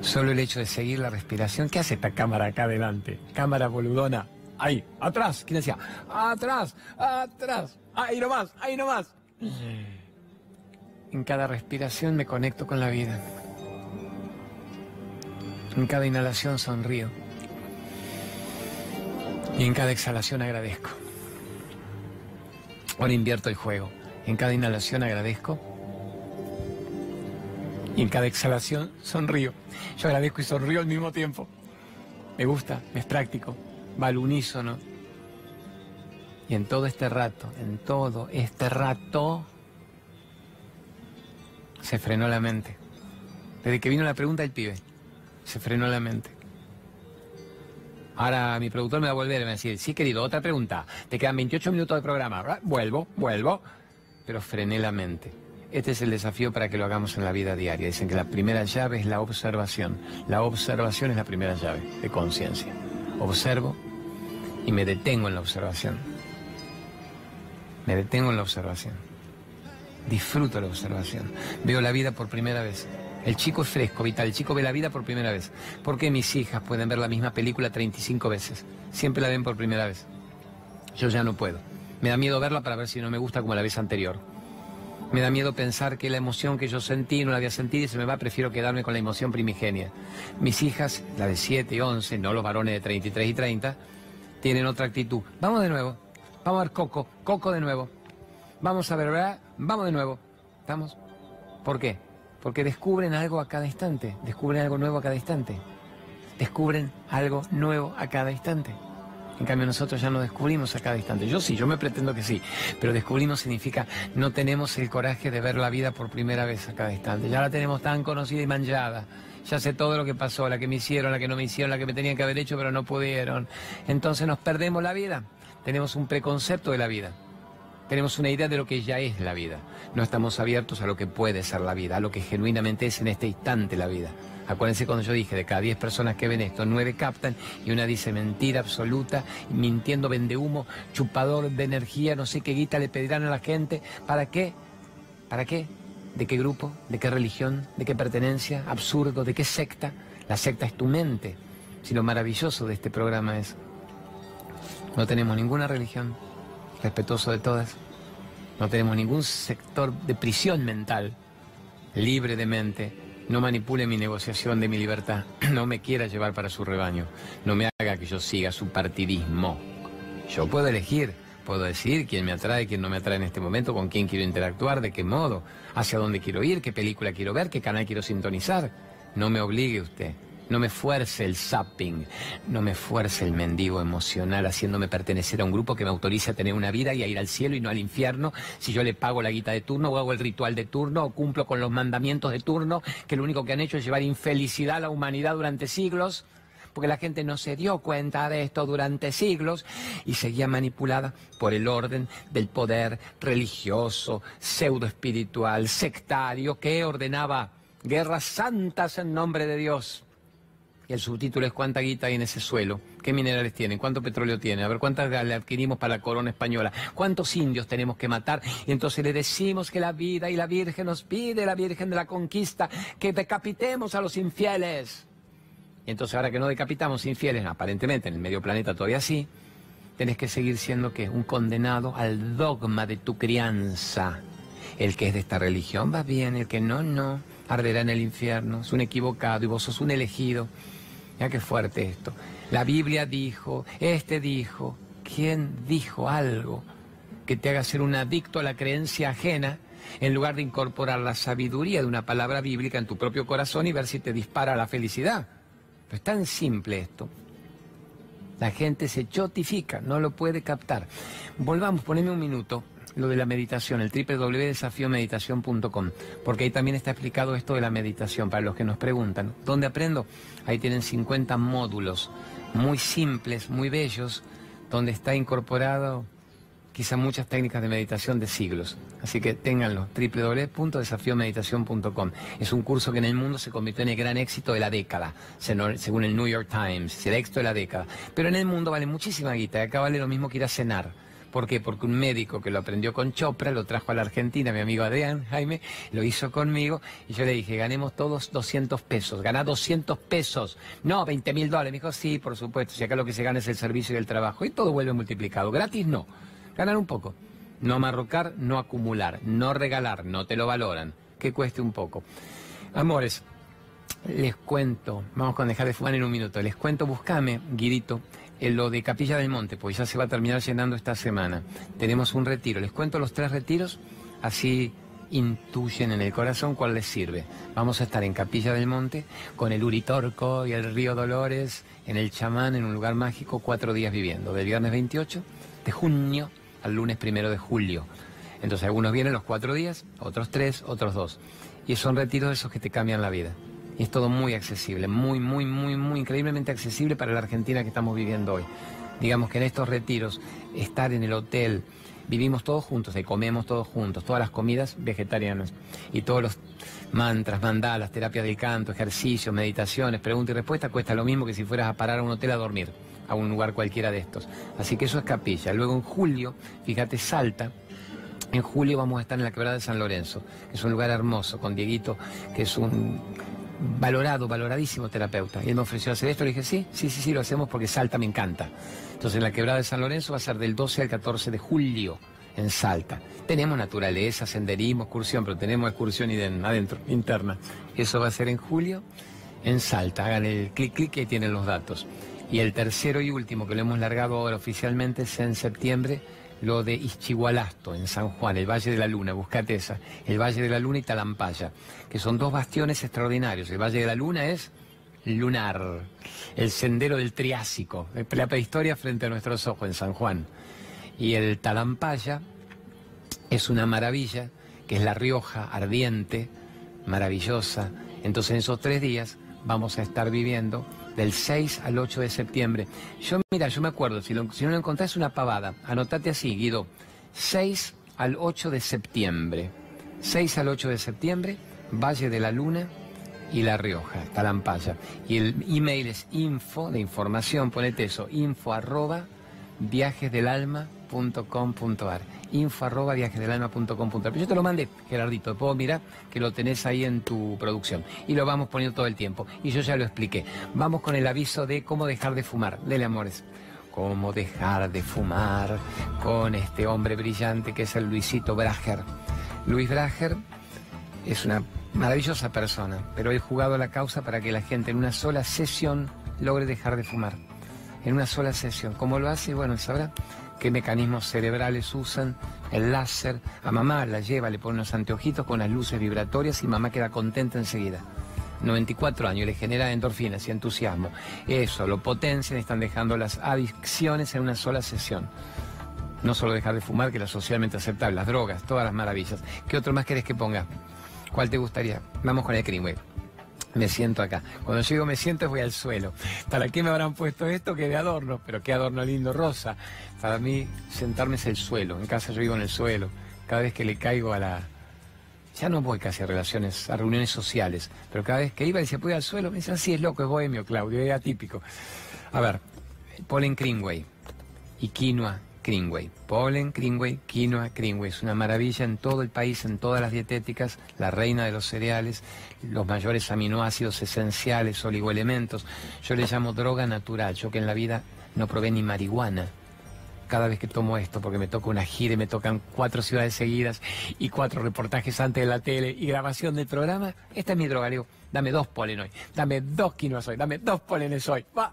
Solo el hecho de seguir la respiración. ¿Qué hace esta cámara acá adelante? Cámara boludona. Ahí, atrás. ¿Quién decía? Atrás, atrás. Ahí nomás, ahí nomás. En cada respiración me conecto con la vida. En cada inhalación sonrío. Y en cada exhalación agradezco. Ahora invierto el juego. En cada inhalación agradezco. Y en cada exhalación sonrío. Yo agradezco y sonrío al mismo tiempo. Me gusta, es práctico, va al unísono. Y en todo este rato, en todo este rato, se frenó la mente. Desde que vino la pregunta del pibe, se frenó la mente. Ahora mi productor me va a volver y me va a decir, sí querido, otra pregunta. Te quedan 28 minutos de programa. Vuelvo, vuelvo pero frené la mente. Este es el desafío para que lo hagamos en la vida diaria. Dicen que la primera llave es la observación. La observación es la primera llave de conciencia. Observo y me detengo en la observación. Me detengo en la observación. Disfruto la observación. Veo la vida por primera vez. El chico es fresco, vital. El chico ve la vida por primera vez. ¿Por qué mis hijas pueden ver la misma película 35 veces? Siempre la ven por primera vez. Yo ya no puedo. Me da miedo verla para ver si no me gusta como la vez anterior. Me da miedo pensar que la emoción que yo sentí no la había sentido y se me va, prefiero quedarme con la emoción primigenia. Mis hijas, la de 7 y 11, no los varones de 33 y 30, tienen otra actitud. Vamos de nuevo, vamos a ver Coco, Coco de nuevo. Vamos a ver, ¿verdad? Vamos de nuevo. ¿Estamos? ¿Por qué? Porque descubren algo a cada instante, descubren algo nuevo a cada instante. Descubren algo nuevo a cada instante. En cambio nosotros ya no descubrimos a cada instante. Yo sí, yo me pretendo que sí, pero descubrimos significa no tenemos el coraje de ver la vida por primera vez a cada instante. Ya la tenemos tan conocida y manchada. Ya sé todo lo que pasó, la que me hicieron, la que no me hicieron, la que me tenían que haber hecho pero no pudieron. Entonces nos perdemos la vida. Tenemos un preconcepto de la vida. Tenemos una idea de lo que ya es la vida. No estamos abiertos a lo que puede ser la vida, a lo que genuinamente es en este instante la vida. Acuérdense cuando yo dije, de cada 10 personas que ven esto, 9 captan y una dice mentira absoluta, mintiendo, vende humo, chupador de energía, no sé qué guita le pedirán a la gente. ¿Para qué? ¿Para qué? ¿De qué grupo? ¿De qué religión? ¿De qué pertenencia? ¿Absurdo? ¿De qué secta? La secta es tu mente. Si lo maravilloso de este programa es, no tenemos ninguna religión, respetuoso de todas, no tenemos ningún sector de prisión mental, libre de mente, no manipule mi negociación de mi libertad. No me quiera llevar para su rebaño. No me haga que yo siga su partidismo. Yo puedo elegir, puedo decir quién me atrae, quién no me atrae en este momento, con quién quiero interactuar, de qué modo, hacia dónde quiero ir, qué película quiero ver, qué canal quiero sintonizar. No me obligue usted. No me fuerce el zapping, no me fuerce el mendigo emocional haciéndome pertenecer a un grupo que me autorice a tener una vida y a ir al cielo y no al infierno. Si yo le pago la guita de turno o hago el ritual de turno o cumplo con los mandamientos de turno que lo único que han hecho es llevar infelicidad a la humanidad durante siglos porque la gente no se dio cuenta de esto durante siglos y seguía manipulada por el orden del poder religioso, pseudo espiritual, sectario que ordenaba guerras santas en nombre de Dios y el subtítulo es cuánta guita hay en ese suelo, qué minerales tienen, cuánto petróleo tiene, a ver cuántas le adquirimos para la corona española, cuántos indios tenemos que matar. Y entonces le decimos que la vida y la Virgen nos pide, la Virgen de la Conquista, que decapitemos a los infieles. Y entonces ahora que no decapitamos infieles, aparentemente en el medio planeta todavía sí, tenés que seguir siendo que un condenado al dogma de tu crianza. El que es de esta religión va bien, el que no, no, arderá en el infierno, es un equivocado y vos sos un elegido. Mira qué fuerte esto. La Biblia dijo, este dijo, ¿quién dijo algo que te haga ser un adicto a la creencia ajena en lugar de incorporar la sabiduría de una palabra bíblica en tu propio corazón y ver si te dispara la felicidad? es tan simple esto. La gente se chotifica, no lo puede captar. Volvamos, poneme un minuto lo de la meditación, el www.desafiomeditación.com, porque ahí también está explicado esto de la meditación, para los que nos preguntan, ¿dónde aprendo? Ahí tienen 50 módulos muy simples, muy bellos, donde está incorporado quizá muchas técnicas de meditación de siglos. Así que ténganlo, www.desafiomeditación.com. Es un curso que en el mundo se convirtió en el gran éxito de la década, según el New York Times, el éxito de la década. Pero en el mundo vale muchísima guita, acá vale lo mismo que ir a cenar. ¿Por qué? Porque un médico que lo aprendió con Chopra lo trajo a la Argentina, mi amigo Adrián Jaime, lo hizo conmigo y yo le dije, ganemos todos 200 pesos, gana 200 pesos, no 20 mil dólares. Me dijo, sí, por supuesto, si acá lo que se gana es el servicio y el trabajo y todo vuelve multiplicado. Gratis no, ganar un poco. No amarrocar, no acumular, no regalar, no te lo valoran, que cueste un poco. Amores, les cuento, vamos con dejar de fumar en un minuto, les cuento, buscame, Guirito, en lo de Capilla del Monte, pues ya se va a terminar llenando esta semana. Tenemos un retiro. Les cuento los tres retiros, así intuyen en el corazón cuál les sirve. Vamos a estar en Capilla del Monte con el Uritorco y el Río Dolores, en el chamán, en un lugar mágico, cuatro días viviendo, del viernes 28 de junio al lunes primero de julio. Entonces algunos vienen los cuatro días, otros tres, otros dos. Y son retiros esos que te cambian la vida. Y es todo muy accesible, muy, muy, muy, muy increíblemente accesible para la Argentina que estamos viviendo hoy. Digamos que en estos retiros, estar en el hotel, vivimos todos juntos, y comemos todos juntos, todas las comidas vegetarianas y todos los mantras, mandalas, terapias del canto, ejercicios, meditaciones, preguntas y respuestas cuesta lo mismo que si fueras a parar a un hotel a dormir, a un lugar cualquiera de estos. Así que eso es capilla. Luego en julio, fíjate, Salta, en julio vamos a estar en la quebrada de San Lorenzo, que es un lugar hermoso, con Dieguito, que es un valorado, valoradísimo terapeuta. Y él me ofreció hacer esto, le dije, sí, sí, sí, sí, lo hacemos porque Salta me encanta. Entonces la quebrada de San Lorenzo va a ser del 12 al 14 de julio en Salta. Tenemos naturaleza, senderismo, excursión, pero tenemos excursión adentro, interna. Eso va a ser en julio en Salta. Hagan el clic, clic y tienen los datos. Y el tercero y último que lo hemos largado ahora oficialmente es en septiembre lo de Ischigualasto, en San Juan, el Valle de la Luna, buscate esa, el Valle de la Luna y Talampaya, que son dos bastiones extraordinarios. El Valle de la Luna es lunar, el sendero del Triásico, la prehistoria frente a nuestros ojos en San Juan. Y el Talampaya es una maravilla, que es la Rioja ardiente, maravillosa. Entonces en esos tres días vamos a estar viviendo del 6 al 8 de septiembre. Yo, mira, yo me acuerdo, si, no lo encontrás una pavada, anotate así, Guido, 6 al 8 de septiembre. 6 al 8 de septiembre, Valle de la Luna y La Rioja, Talampaya. Y el email es info, de información, ponete eso, info arroba viajesdelalma.com.ar info arroba viajesdelalma.com.ar Yo te lo mandé, Gerardito, puedo mirar que lo tenés ahí en tu producción. Y lo vamos poniendo todo el tiempo. Y yo ya lo expliqué. Vamos con el aviso de cómo dejar de fumar. Dele, amores. Cómo dejar de fumar con este hombre brillante que es el Luisito Brager. Luis Brager es una maravillosa persona, pero he jugado la causa para que la gente en una sola sesión logre dejar de fumar en una sola sesión. ¿Cómo lo hace? Bueno, sabrá qué mecanismos cerebrales usan, el láser. A mamá la lleva, le pone unos anteojitos con las luces vibratorias y mamá queda contenta enseguida. 94 años, le genera endorfinas y entusiasmo. Eso, lo potencian, están dejando las adicciones en una sola sesión. No solo dejar de fumar, que es socialmente aceptable, las drogas, todas las maravillas. ¿Qué otro más querés que ponga? ¿Cuál te gustaría? Vamos con el Greenway me siento acá. Cuando llego me siento voy al suelo. ¿Para qué me habrán puesto esto? Que de adorno, pero qué adorno lindo rosa. Para mí sentarme es el suelo. En casa yo vivo en el suelo. Cada vez que le caigo a la Ya no voy casi a relaciones, a reuniones sociales, pero cada vez que iba y se podía al suelo, me decían, sí, es loco, es bohemio, Claudio, es atípico. A ver, polen Greenway y quinoa Greenway. Polen, Greenway, quinoa, Greenway. Es una maravilla en todo el país, en todas las dietéticas, la reina de los cereales, los mayores aminoácidos esenciales, oligoelementos. Yo le llamo droga natural, yo que en la vida no probé ni marihuana. Cada vez que tomo esto, porque me toca una gira y me tocan cuatro ciudades seguidas y cuatro reportajes antes de la tele y grabación del programa, esta es mi droga. Le digo, dame dos polen hoy, dame dos quinoas hoy, dame dos polenes hoy. Va,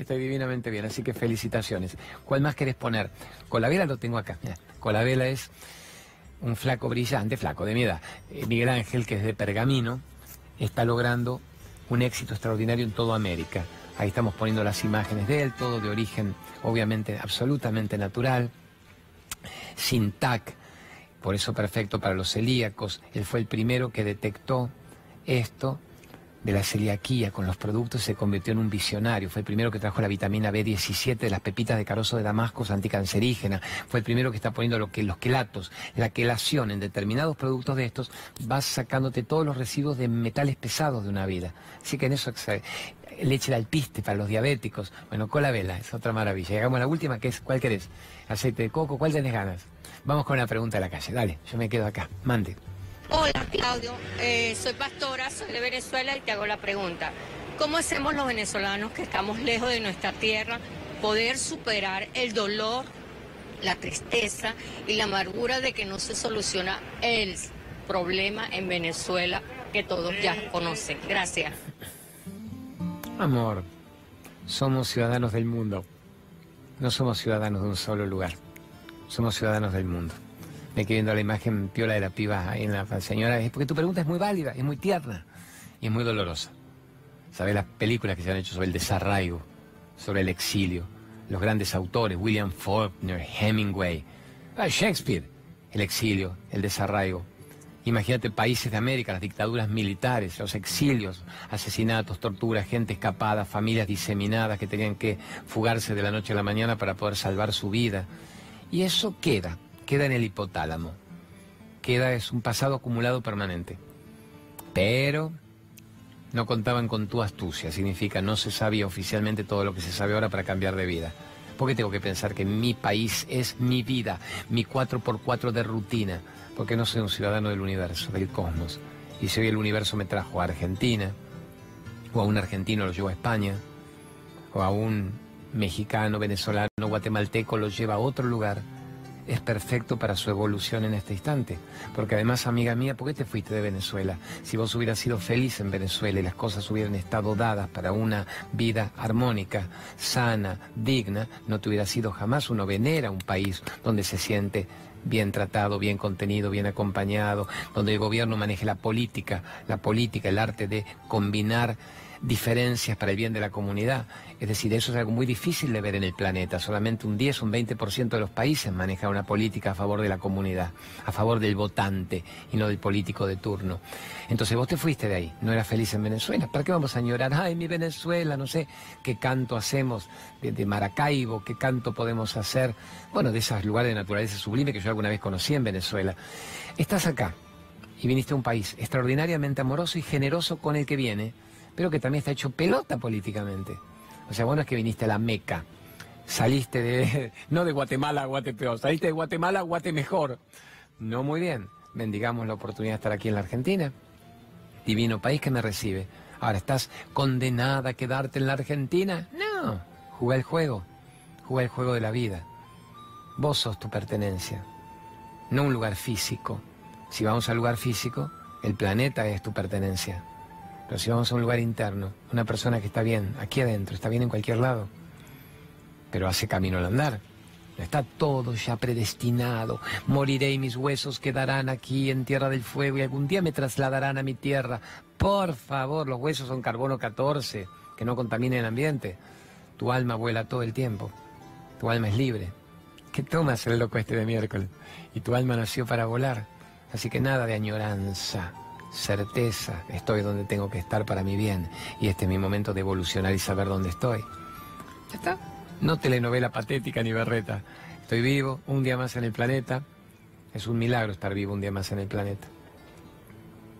Estoy divinamente bien, así que felicitaciones. ¿Cuál más querés poner? Colavela lo tengo acá. Mira, Colavela es un flaco brillante, flaco de mi edad. Eh, Miguel Ángel, que es de Pergamino, está logrando un éxito extraordinario en toda América. Ahí estamos poniendo las imágenes de él, todo de origen obviamente absolutamente natural, sin TAC, por eso perfecto para los celíacos. Él fue el primero que detectó esto de la celiaquía con los productos se convirtió en un visionario. Fue el primero que trajo la vitamina B17 de las pepitas de carozo de Damasco anticancerígena. Fue el primero que está poniendo lo que, los quelatos, la quelación en determinados productos de estos, va sacándote todos los residuos de metales pesados de una vida. Así que en eso leche de alpiste para los diabéticos. Bueno, cola vela, es otra maravilla. Llegamos a la última, que es, ¿cuál querés? Aceite de coco, ¿cuál tenés ganas? Vamos con la pregunta de la calle. Dale, yo me quedo acá. Mande. Hola Claudio, eh, soy pastora, soy de Venezuela y te hago la pregunta. ¿Cómo hacemos los venezolanos que estamos lejos de nuestra tierra poder superar el dolor, la tristeza y la amargura de que no se soluciona el problema en Venezuela que todos ya conocen? Gracias. Amor, somos ciudadanos del mundo. No somos ciudadanos de un solo lugar. Somos ciudadanos del mundo me quedé viendo la imagen piola de la piba en la señora, es porque tu pregunta es muy válida, es muy tierna y es muy dolorosa. ¿Sabes las películas que se han hecho sobre el desarraigo, sobre el exilio? Los grandes autores, William Faulkner, Hemingway, ah, Shakespeare, el exilio, el desarraigo. Imagínate países de América, las dictaduras militares, los exilios, asesinatos, torturas, gente escapada, familias diseminadas que tenían que fugarse de la noche a la mañana para poder salvar su vida. Y eso queda queda en el hipotálamo. Queda es un pasado acumulado permanente. Pero no contaban con tu astucia, significa no se sabía oficialmente todo lo que se sabe ahora para cambiar de vida. ¿Por qué tengo que pensar que mi país es mi vida, mi 4x4 de rutina? Porque no soy un ciudadano del universo, del cosmos. Y si hoy el universo me trajo a Argentina, o a un argentino lo llevo a España, o a un mexicano, venezolano, guatemalteco lo lleva a otro lugar, es perfecto para su evolución en este instante. Porque además, amiga mía, ¿por qué te fuiste de Venezuela? Si vos hubieras sido feliz en Venezuela y las cosas hubieran estado dadas para una vida armónica, sana, digna, no te hubiera sido jamás uno venera un país donde se siente bien tratado, bien contenido, bien acompañado, donde el gobierno maneje la política, la política, el arte de combinar diferencias para el bien de la comunidad. Es decir, eso es algo muy difícil de ver en el planeta. Solamente un 10, un 20% de los países manejan una política a favor de la comunidad, a favor del votante y no del político de turno. Entonces vos te fuiste de ahí, no eras feliz en Venezuela. ¿Para qué vamos a llorar? Ay, mi Venezuela, no sé qué canto hacemos de, Maracaibo, qué canto podemos hacer, bueno, de esos lugares de naturaleza sublime que yo alguna vez conocí en Venezuela. Estás acá y viniste a un país extraordinariamente amoroso y generoso con el que viene pero que también está hecho pelota políticamente. O sea, bueno, es que viniste a la Meca, saliste de, no de Guatemala a Guatepeor, saliste de Guatemala a Guatemejor. No muy bien, bendigamos la oportunidad de estar aquí en la Argentina, divino país que me recibe. Ahora, ¿estás condenada a quedarte en la Argentina? No, juega el juego, juega el juego de la vida. Vos sos tu pertenencia, no un lugar físico. Si vamos al lugar físico, el planeta es tu pertenencia. Pero si vamos a un lugar interno, una persona que está bien, aquí adentro, está bien en cualquier lado, pero hace camino al andar. Está todo ya predestinado. Moriré y mis huesos quedarán aquí en tierra del fuego y algún día me trasladarán a mi tierra. Por favor, los huesos son carbono 14, que no contaminen el ambiente. Tu alma vuela todo el tiempo. Tu alma es libre. ¿Qué tomas el loco este de miércoles? Y tu alma nació para volar. Así que nada de añoranza certeza, estoy donde tengo que estar para mi bien y este es mi momento de evolucionar y saber dónde estoy. Ya está. No telenovela patética ni berreta. Estoy vivo, un día más en el planeta. Es un milagro estar vivo un día más en el planeta.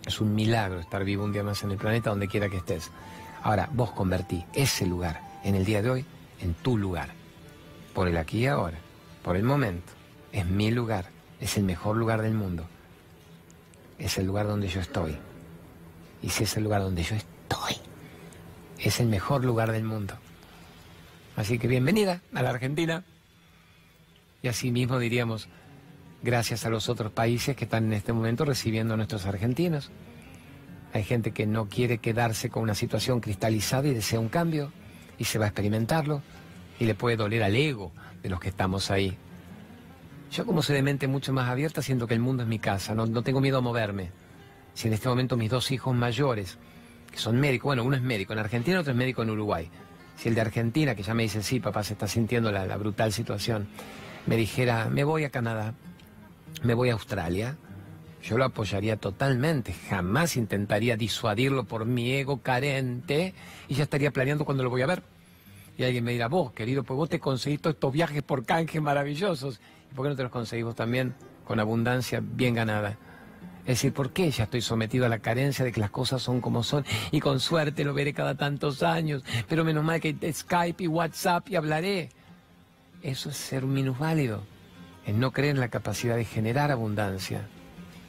Es un milagro estar vivo un día más en el planeta, donde quiera que estés. Ahora, vos convertí ese lugar en el día de hoy en tu lugar. Por el aquí y ahora, por el momento. Es mi lugar, es el mejor lugar del mundo. Es el lugar donde yo estoy. Y si es el lugar donde yo estoy, es el mejor lugar del mundo. Así que bienvenida a la Argentina. Y así mismo diríamos, gracias a los otros países que están en este momento recibiendo a nuestros argentinos. Hay gente que no quiere quedarse con una situación cristalizada y desea un cambio y se va a experimentarlo y le puede doler al ego de los que estamos ahí. Yo como soy de mente mucho más abierta siento que el mundo es mi casa, no, no tengo miedo a moverme. Si en este momento mis dos hijos mayores, que son médicos, bueno, uno es médico en Argentina, otro es médico en Uruguay. Si el de Argentina, que ya me dice, sí, papá, se está sintiendo la, brutal situación, me dijera, me voy a Canadá, me voy a Australia, yo lo apoyaría totalmente, jamás intentaría disuadirlo por mi ego carente y ya estaría planeando cuando lo voy a ver. Y alguien me dirá, vos, querido, pues vos te conseguís todos estos viajes por canje maravillosos. ¿Y por qué no te los conseguís vos también con abundancia bien ganada? Es decir, ¿por qué ya estoy sometido a la carencia de que las cosas son como son? Y con suerte lo veré cada tantos años, pero menos mal que Skype y WhatsApp y hablaré. Eso es ser un minusválido, es no creer en la capacidad de generar abundancia.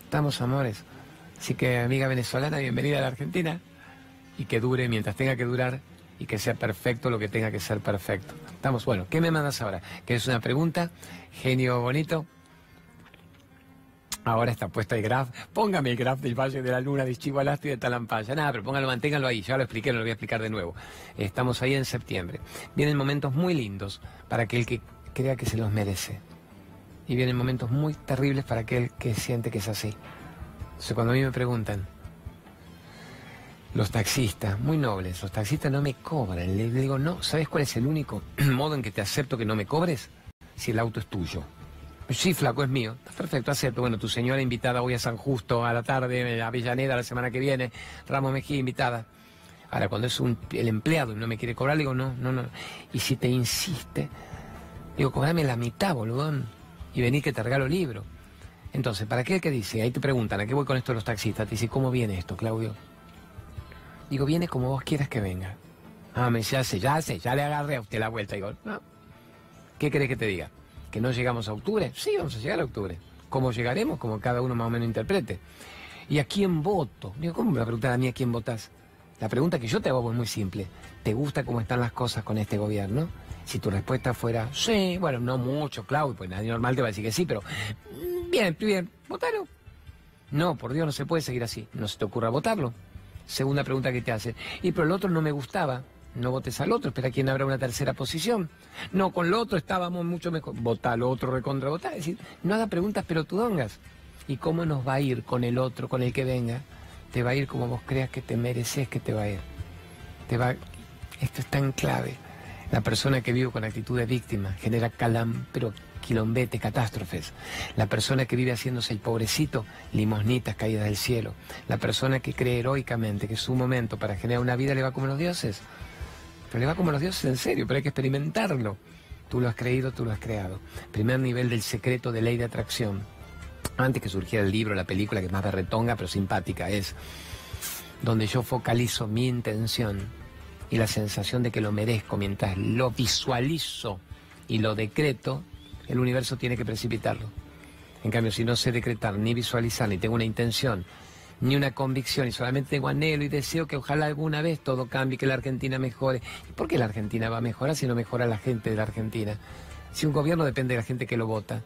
Estamos, amores. Así que, amiga venezolana, bienvenida a la Argentina. Y que dure mientras tenga que durar y que sea perfecto lo que tenga que ser perfecto. Estamos, bueno, ¿qué me mandas ahora? Que es una pregunta, genio bonito. Ahora está puesto el graph. Póngame el graph del Valle de la Luna, de Chihualastro y de Talampaya. Nada, pero póngalo, manténgalo ahí. Ya lo expliqué, lo voy a explicar de nuevo. Estamos ahí en septiembre. Vienen momentos muy lindos para aquel que crea que se los merece y vienen momentos muy terribles para aquel que siente que es así. Cuando a mí me preguntan, los taxistas, muy nobles, los taxistas no me cobran. Le digo, no, ¿sabes cuál es el único modo en que te acepto que no me cobres? Si el auto es tuyo. Sí, flaco, es mío. Perfecto, acepto. Bueno, tu señora invitada hoy a San Justo a la tarde, a Avellaneda la semana que viene, Ramos Mejía invitada. Ahora, cuando es un, el empleado y no me quiere cobrar, digo, no, no, no. Y si te insiste, digo, cobrame la mitad, boludón y vení que te regalo libro. Entonces, ¿para qué que dice? Ahí te preguntan, ¿a qué voy con esto los taxistas? Te dice, ¿cómo viene esto, Claudio? Digo, viene como vos quieras que venga. Ah, me dice, ya sé, ya sé, ya le agarré a usted la vuelta. Digo, no. ¿Qué crees que te diga? ¿Que no llegamos a octubre? Sí, vamos a llegar a octubre. ¿Cómo llegaremos? Como cada uno más o menos interprete. ¿Y a quién voto? Digo, ¿cómo me va a preguntar a mí a quién votas? La pregunta que yo te hago es muy simple. ¿Te gusta cómo están las cosas con este gobierno? Si tu respuesta fuera, sí, bueno, no mucho, Claudio, pues nadie normal te va a decir que sí, pero mm, bien, bien, votalo. No, por Dios, no se puede seguir así. No se te ocurra votarlo. Segunda pregunta que te hacen. Y pero el otro no me gustaba. No votes al otro, espera quién habrá una tercera posición. No, con lo otro estábamos mucho mejor. Vota al otro, recontra votar. Es decir, no haga preguntas pelotudongas. ¿Y cómo nos va a ir con el otro, con el que venga? Te va a ir como vos creas que te mereces que te va a ir. Te va... Esto es tan clave. La persona que vive con actitud de víctima genera calam, pero quilombete, catástrofes. La persona que vive haciéndose el pobrecito, limosnitas caídas del cielo. La persona que cree heroicamente que su momento para generar una vida le va como los dioses. Pero le va como los dioses en serio, pero hay que experimentarlo. Tú lo has creído, tú lo has creado. Primer nivel del secreto de ley de atracción. Antes que surgiera el libro, la película, que es más berretonga pero simpática, es donde yo focalizo mi intención y la sensación de que lo merezco mientras lo visualizo y lo decreto, el universo tiene que precipitarlo. En cambio, si no sé decretar, ni visualizar, ni tengo una intención, ni una convicción, y solamente tengo anhelo y deseo que ojalá alguna vez todo cambie, que la Argentina mejore. ¿Y por qué la Argentina va a mejorar si no mejora la gente de la Argentina? Si un gobierno depende de la gente que lo vota.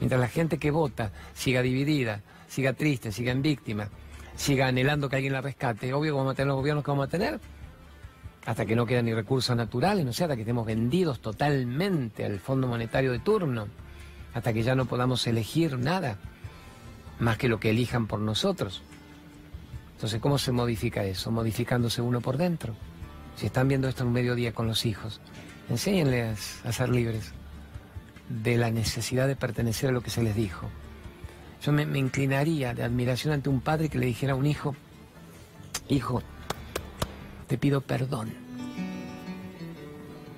Mientras la gente que vota siga dividida, siga triste, siga en víctima, siga anhelando que alguien la rescate, obvio que vamos a tener los gobiernos que vamos a tener hasta que no quedan ni recursos naturales, no sé, hasta que estemos vendidos totalmente al Fondo Monetario de turno, hasta que ya no podamos elegir nada, más que lo que elijan por nosotros. Entonces, ¿cómo se modifica eso? Modificándose uno por dentro. Si están viendo esto en un mediodía con los hijos, enséñenles a ser libres de la necesidad de pertenecer a lo que se les dijo. Yo me, me inclinaría de admiración ante un padre que le dijera a un hijo, hijo, te pido perdón.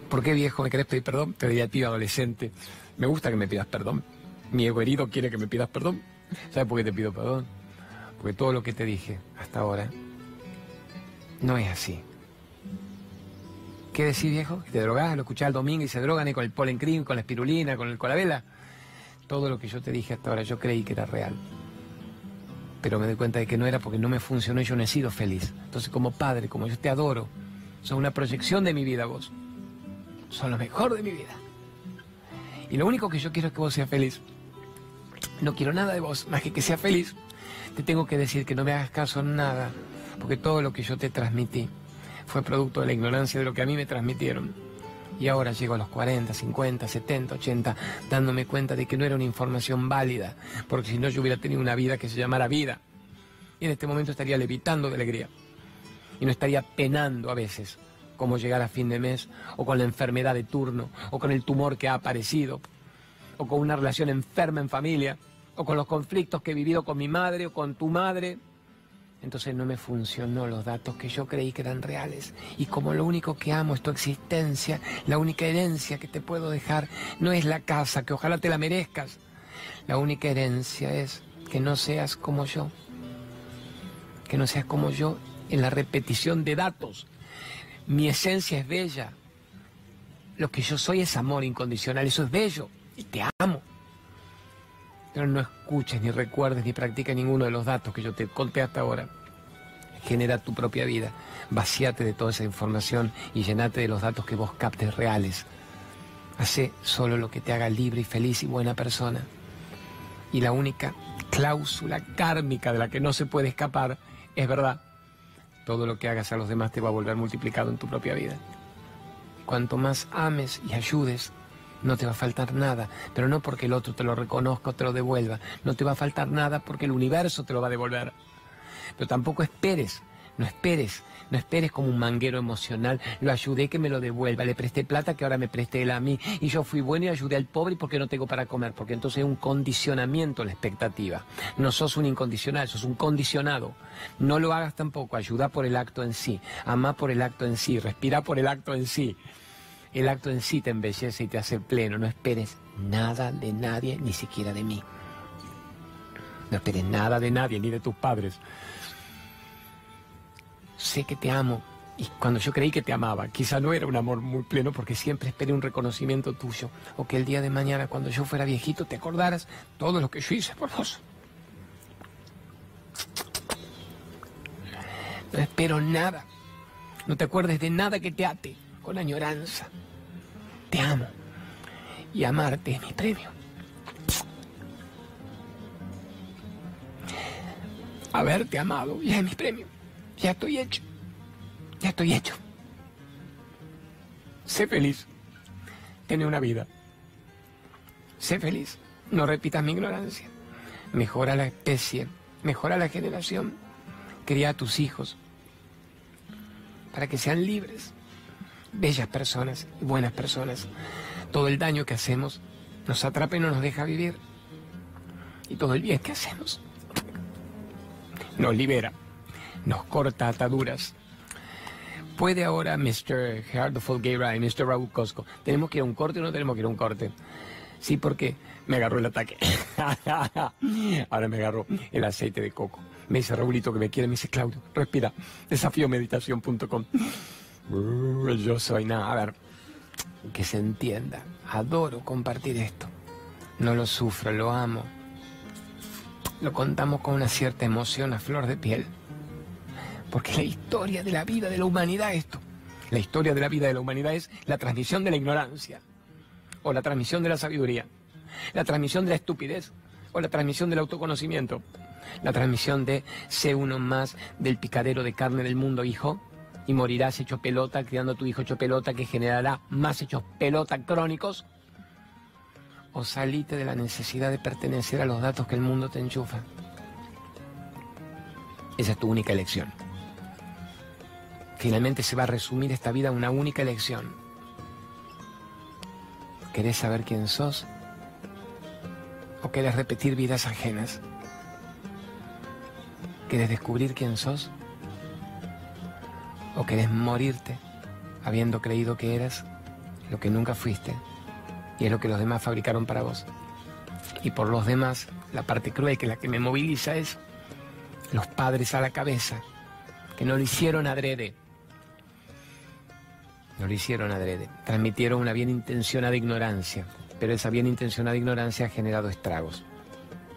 ¿Por qué viejo me querés pedir perdón? Te diría tío adolescente. Me gusta que me pidas perdón. Mi ego herido quiere que me pidas perdón. ¿Sabes por qué te pido perdón? Porque todo lo que te dije hasta ahora no es así. ¿Qué decís, viejo? ¿Que te drogás? Lo escuchás el domingo y se drogan y con el polen cream, con la espirulina, con el colabela. Todo lo que yo te dije hasta ahora yo creí que era real. Pero me doy cuenta de que no era porque no me funcionó y yo no he sido feliz. Entonces, como padre, como yo te adoro, sos una proyección de mi vida vos. Son lo mejor de mi vida. Y lo único que yo quiero es que vos seas feliz. No quiero nada de vos, más que que seas feliz. Te tengo que decir que no me hagas caso en nada, porque todo lo que yo te transmití fue producto de la ignorancia de lo que a mí me transmitieron. Y ahora llego a los 40, 50, 70, 80, dándome cuenta de que no era una información válida, porque si no yo hubiera tenido una vida que se llamara vida. Y en este momento estaría levitando de alegría. Y no estaría penando a veces, como llegar a fin de mes, o con la enfermedad de turno, o con el tumor que ha aparecido, o con una relación enferma en familia, o con los conflictos que he vivido con mi madre o con tu madre, entonces no me funcionó los datos que yo creí que eran reales. Y como lo único que amo es tu existencia, la única herencia que te puedo dejar no es la casa, que ojalá te la merezcas. La única herencia es que no seas como yo. Que no seas como yo en la repetición de datos. Mi esencia es bella. Lo que yo soy es amor incondicional. Eso es bello. Y te amo. No escuches, ni recuerdes, ni practiques ninguno de los datos que yo te conté hasta ahora. Genera tu propia vida. Vacíate de toda esa información y llenate de los datos que vos captes reales. Hace solo lo que te haga libre y feliz y buena persona. Y la única cláusula kármica de la que no se puede escapar es verdad. Todo lo que hagas a los demás te va a volver multiplicado en tu propia vida. Cuanto más ames y ayudes, no te va a faltar nada, pero no porque el otro te lo reconozca o te lo devuelva. No te va a faltar nada porque el universo te lo va a devolver. Pero tampoco esperes, no esperes, no esperes como un manguero emocional. Lo ayudé que me lo devuelva, le presté plata que ahora me presté él a mí. Y yo fui bueno y ayudé al pobre porque no tengo para comer, porque entonces es un condicionamiento la expectativa. No sos un incondicional, sos un condicionado. No lo hagas tampoco, ayuda por el acto en sí, ama por el acto en sí, respira por el acto en sí. El acto en sí te embellece y te hace pleno. No esperes nada de nadie, ni siquiera de mí. No esperes nada de nadie, ni de tus padres. Sé que te amo. Y cuando yo creí que te amaba, quizá no era un amor muy pleno porque siempre esperé un reconocimiento tuyo. O que el día de mañana, cuando yo fuera viejito, te acordaras todo lo que yo hice por vos. No espero nada. No te acuerdes de nada que te ate con añoranza. Te amo. Y amarte es mi premio. Haberte amado ya es mi premio. Ya estoy hecho. Ya estoy hecho. Sé feliz. Tiene una vida. Sé feliz. No repitas mi ignorancia. Mejora la especie. Mejora la generación. Cría a tus hijos. Para que sean libres bellas personas buenas personas. Todo el daño que hacemos nos atrapa y no nos deja vivir. Y todo el bien que hacemos nos libera, nos corta ataduras. Puede ahora Mr. Gerardo Folgueira y Mr. Raúl Cosco. ¿Tenemos que ir a un corte o no tenemos que ir a un corte? Sí, porque me agarró el ataque. Ahora me agarró el aceite de coco. Me dice Raúlito que me quiere, me dice Claudio, respira. Desafíomeditación.com. Yo soy nada. A ver, que se entienda. Adoro compartir esto. No lo sufro, lo amo. Lo contamos con una cierta emoción a flor de piel. Porque la historia de la vida de la humanidad esto. La historia de la vida de la humanidad es la transmisión de la ignorancia. O la transmisión de la sabiduría. La transmisión de la estupidez. O la transmisión del autoconocimiento. La transmisión de sé uno más del picadero de carne del mundo, hijo y morirás hecho pelota, criando a tu hijo hecho pelota, que generará más hechos pelota crónicos? ¿O salite de la necesidad de pertenecer a los datos que el mundo te enchufa? Esa es tu única elección. Finalmente se va a resumir esta vida a una única elección. ¿Querés saber quién sos? ¿O querés repetir vidas ajenas? ¿Querés descubrir quién sos? ¿O querés morirte habiendo creído que eras lo que nunca fuiste y es lo que los demás fabricaron para vos? Y por los demás, la parte cruel que es la que me moviliza es los padres a la cabeza, que no lo hicieron adrede. No lo hicieron adrede. Transmitieron una bien intencionada ignorancia, pero esa bien intencionada ignorancia ha generado estragos.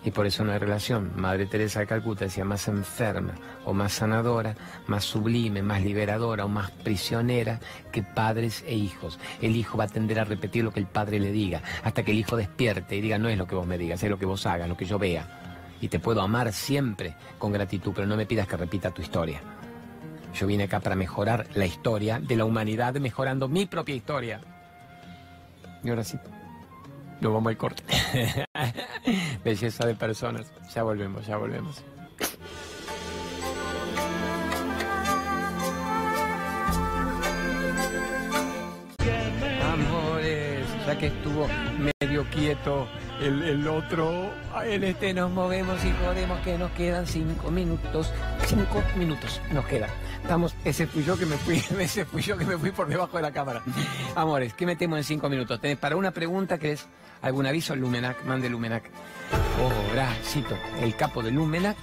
Y por eso no hay relación. Madre Teresa de Calcuta decía más enferma o más sanadora, más sublime, más liberadora o más prisionera que padres e hijos. El hijo va a tender a repetir lo que el padre le diga, hasta que el hijo despierte y diga no es lo que vos me digas, es lo que vos hagas, lo que yo vea. Y te puedo amar siempre con gratitud, pero no me pidas que repita tu historia. Yo vine acá para mejorar la historia de la humanidad, mejorando mi propia historia. Y ahora sí, nos vamos al corte. Belleza de personas. Ya volvemos, ya volvemos. Que estuvo medio quieto el, el otro, el este nos movemos y podemos que nos quedan cinco minutos. Cinco minutos nos quedan. Estamos, ese fui yo que me fui, ese fui yo que me fui por debajo de la cámara. Amores, ¿qué metemos en cinco minutos? Tenés para una pregunta que algún aviso, Lumenac, mande Lumenac. Bracito, el capo de Lumenac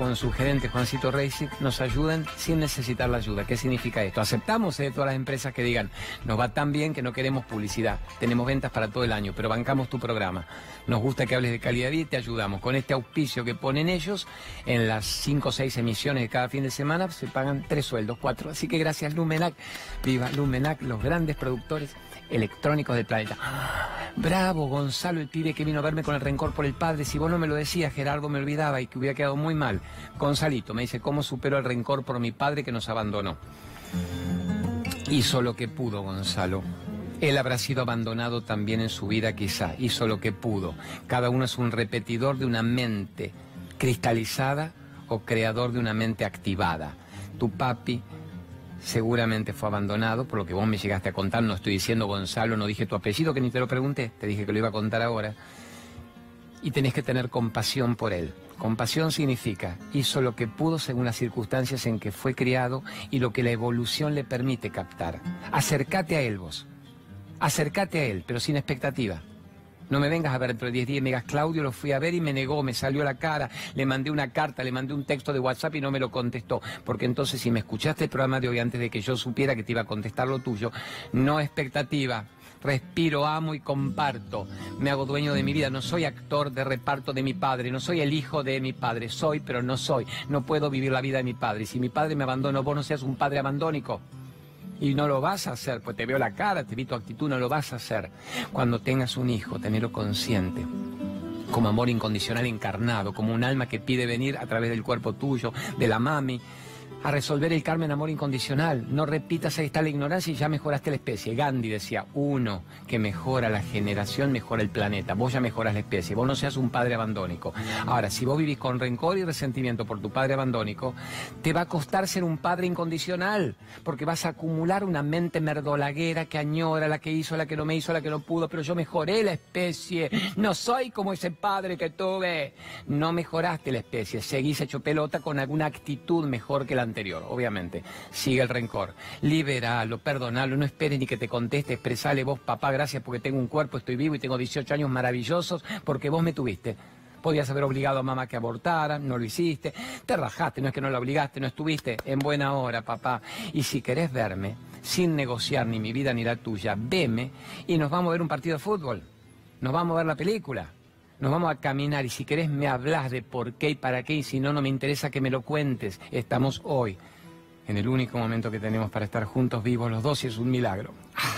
con su gerente Juancito Racing nos ayudan sin necesitar la ayuda. ¿Qué significa esto? Aceptamos de todas las empresas que digan, nos va tan bien que no queremos publicidad, tenemos ventas para todo el año, pero bancamos tu programa. Nos gusta que hables de calidad y te ayudamos. Con este auspicio que ponen ellos, en las cinco o seis emisiones de cada fin de semana se pagan tres sueldos, cuatro. Así que gracias Lumenac, viva Lumenac, los grandes productores electrónicos del planeta. Bravo, Gonzalo, el pibe que vino a verme con el rencor por el padre. Si vos no me lo decías, Gerardo me olvidaba y que hubiera quedado muy mal. Gonzalito me dice, ¿cómo supero el rencor por mi padre que nos abandonó? Hizo lo que pudo, Gonzalo. Él habrá sido abandonado también en su vida quizá. Hizo lo que pudo. Cada uno es un repetidor de una mente cristalizada o creador de una mente activada. Tu papi seguramente fue abandonado, por lo que vos me llegaste a contar, no estoy diciendo Gonzalo, no dije tu apellido, que ni te lo pregunté, te dije que lo iba a contar ahora. Y tenés que tener compasión por él. Compasión significa, hizo lo que pudo según las circunstancias en que fue criado y lo que la evolución le permite captar. Acércate a él vos. Acércate a él, pero sin expectativa. No me vengas a ver dentro de 10 días y me digas, Claudio, lo fui a ver y me negó, me salió la cara, le mandé una carta, le mandé un texto de WhatsApp y no me lo contestó. Porque entonces si me escuchaste el programa de hoy antes de que yo supiera que te iba a contestar lo tuyo, no expectativa. Respiro, amo y comparto. Me hago dueño de mi vida. No soy actor de reparto de mi padre. No soy el hijo de mi padre. Soy, pero no soy. No puedo vivir la vida de mi padre. Si mi padre me abandona, vos no seas un padre abandónico. Y no lo vas a hacer, pues te veo la cara, te vi tu actitud, no lo vas a hacer. Cuando tengas un hijo, tenerlo consciente como amor incondicional encarnado, como un alma que pide venir a través del cuerpo tuyo, de la mami, a resolver el karma en amor incondicional. No repitas ahí está la ignorancia y ya mejoraste la especie. Gandhi decía, uno que mejora la generación, mejora el planeta. Vos ya mejoras la especie, vos no seas un padre abandónico. Ahora, si vos vivís con rencor y resentimiento por tu padre abandónico, te va a costar ser un padre incondicional, porque vas a acumular una mente merdolaguera que añora la que hizo, la que no me hizo, la que no pudo, pero yo mejoré la especie. No soy como ese padre que tuve. No mejoraste la especie, seguís hecho pelota con alguna actitud mejor que la obviamente. Sigue el rencor. Liberalo, perdonalo, no esperes ni que te conteste, expresale vos, papá, gracias porque tengo un cuerpo, estoy vivo y tengo 18 años maravillosos porque vos me tuviste. Podías haber obligado a mamá que abortara, no lo hiciste. Te rajaste, no es que no la obligaste, no estuviste en buena hora, papá. Y si querés verme, sin negociar ni mi vida ni la tuya, veme y nos vamos a ver un partido de fútbol. Nos vamos a ver la película. Nos vamos a caminar y si querés me hablas de por qué y para qué y si no, no me interesa que me lo cuentes. Estamos hoy en el único momento que tenemos para estar juntos vivos los dos y es un milagro. Ah,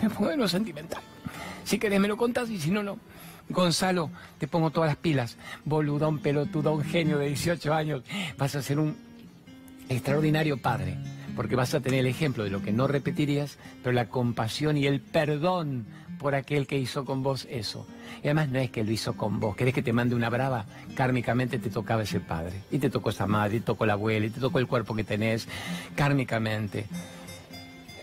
me pongo sentimental. Si querés me lo contás y si no, no. Gonzalo, te pongo todas las pilas. Boludón, pelotudón, genio de 18 años. Vas a ser un extraordinario padre, porque vas a tener el ejemplo de lo que no repetirías, pero la compasión y el perdón por aquel que hizo con vos eso. Y además no es que lo hizo con vos. ¿Querés que te mande una brava? Kármicamente te tocaba ese padre. Y te tocó esa madre, y te tocó la abuela, y te tocó el cuerpo que tenés. Kármicamente.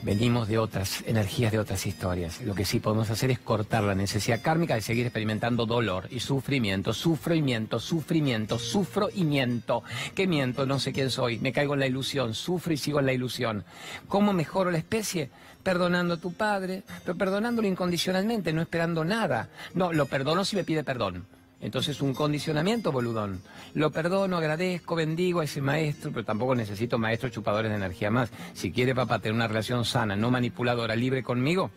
Venimos de otras energías, de otras historias. Lo que sí podemos hacer es cortar la necesidad kármica de seguir experimentando dolor y sufrimiento. Sufro y miento, sufrimiento, sufro y miento. ¿Qué miento? No sé quién soy. Me caigo en la ilusión. Sufro y sigo en la ilusión. ¿Cómo mejoro la especie? Perdonando a tu padre, pero perdonándolo incondicionalmente, no esperando nada. No, lo perdono si me pide perdón. Entonces un condicionamiento, boludón. Lo perdono, agradezco, bendigo a ese maestro, pero tampoco necesito maestros chupadores de energía más. Si quiere papá tener una relación sana, no manipuladora, libre conmigo,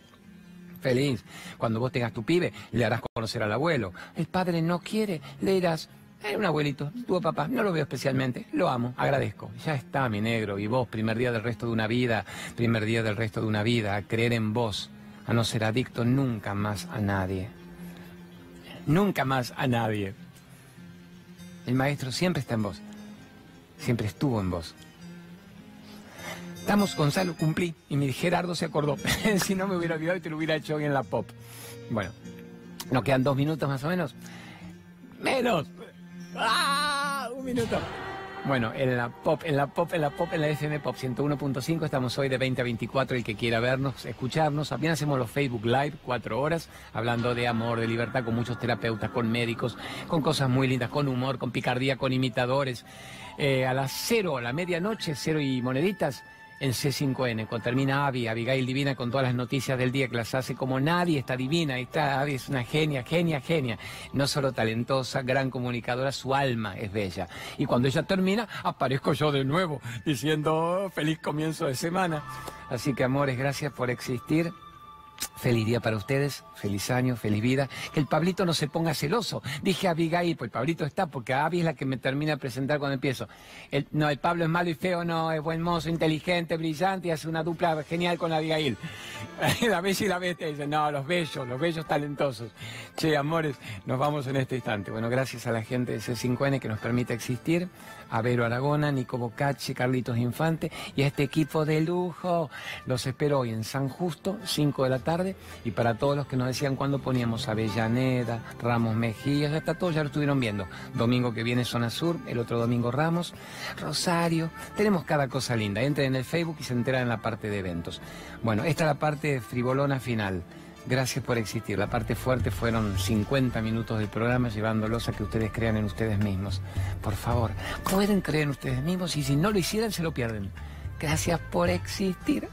feliz. Cuando vos tengas tu pibe, le harás conocer al abuelo. El padre no quiere, le dirás, eh, un abuelito, tu papá, no lo veo especialmente, lo amo, agradezco. Ya está, mi negro, y vos, primer día del resto de una vida, primer día del resto de una vida, a creer en vos, a no ser adicto nunca más a nadie nunca más a nadie. El maestro siempre está en vos, siempre estuvo en vos. Estamos, Gonzalo, cumplí. Y mi Gerardo se acordó. si no me hubiera olvidado y te lo hubiera hecho hoy en la pop. Bueno, nos quedan dos minutos más o menos. Menos. ¡Ah! Un minuto. Bueno, en la pop, en la pop, en la pop, en la FM Pop 101.5 estamos hoy de 20 a 24. El que quiera vernos, escucharnos, apenas hacemos los Facebook Live, cuatro horas, hablando de amor, de libertad, con muchos terapeutas, con médicos, con cosas muy lindas, con humor, con picardía, con imitadores. Eh, a las cero, a la medianoche, cero y moneditas en C5N, cuando termina Avi, Abigail Divina, con todas las noticias del día que las hace como nadie, está divina, está Avi es una genia, genia, genia, no solo talentosa, gran comunicadora, su alma es bella. Y cuando ella termina, aparezco yo de nuevo, diciendo feliz comienzo de semana. Así que amores, gracias por existir. Feliz día para ustedes, feliz año, feliz vida. Que el Pablito no se ponga celoso. Dije a Abigail, pues Pablito está, porque Abby es la que me termina de presentar cuando empiezo. No, el Pablo es malo y feo, no, es buen mozo, inteligente, brillante y hace una dupla genial con Abigail. la bella y la bestia dicen, no, los bellos, los bellos talentosos. Che, amores, nos vamos en este instante. Bueno, gracias a la gente de C5N que nos permite existir a Aragona, Nico Bocacci, Carlitos Infante y a este equipo de lujo. Los espero hoy en San Justo, 5 de la tarde. Y para todos los que nos decían cuándo poníamos Avellaneda, Ramos Mejía, ya está todo, ya lo estuvieron viendo. Domingo que viene Zona Sur, el otro domingo Ramos, Rosario. Tenemos cada cosa linda. Entren en el Facebook y se enteran en la parte de eventos. Bueno, esta es la parte frivolona final. Gracias por existir. La parte fuerte fueron 50 minutos del programa llevándolos a que ustedes crean en ustedes mismos. Por favor, pueden creer en ustedes mismos y si no lo hicieran se lo pierden. Gracias por existir.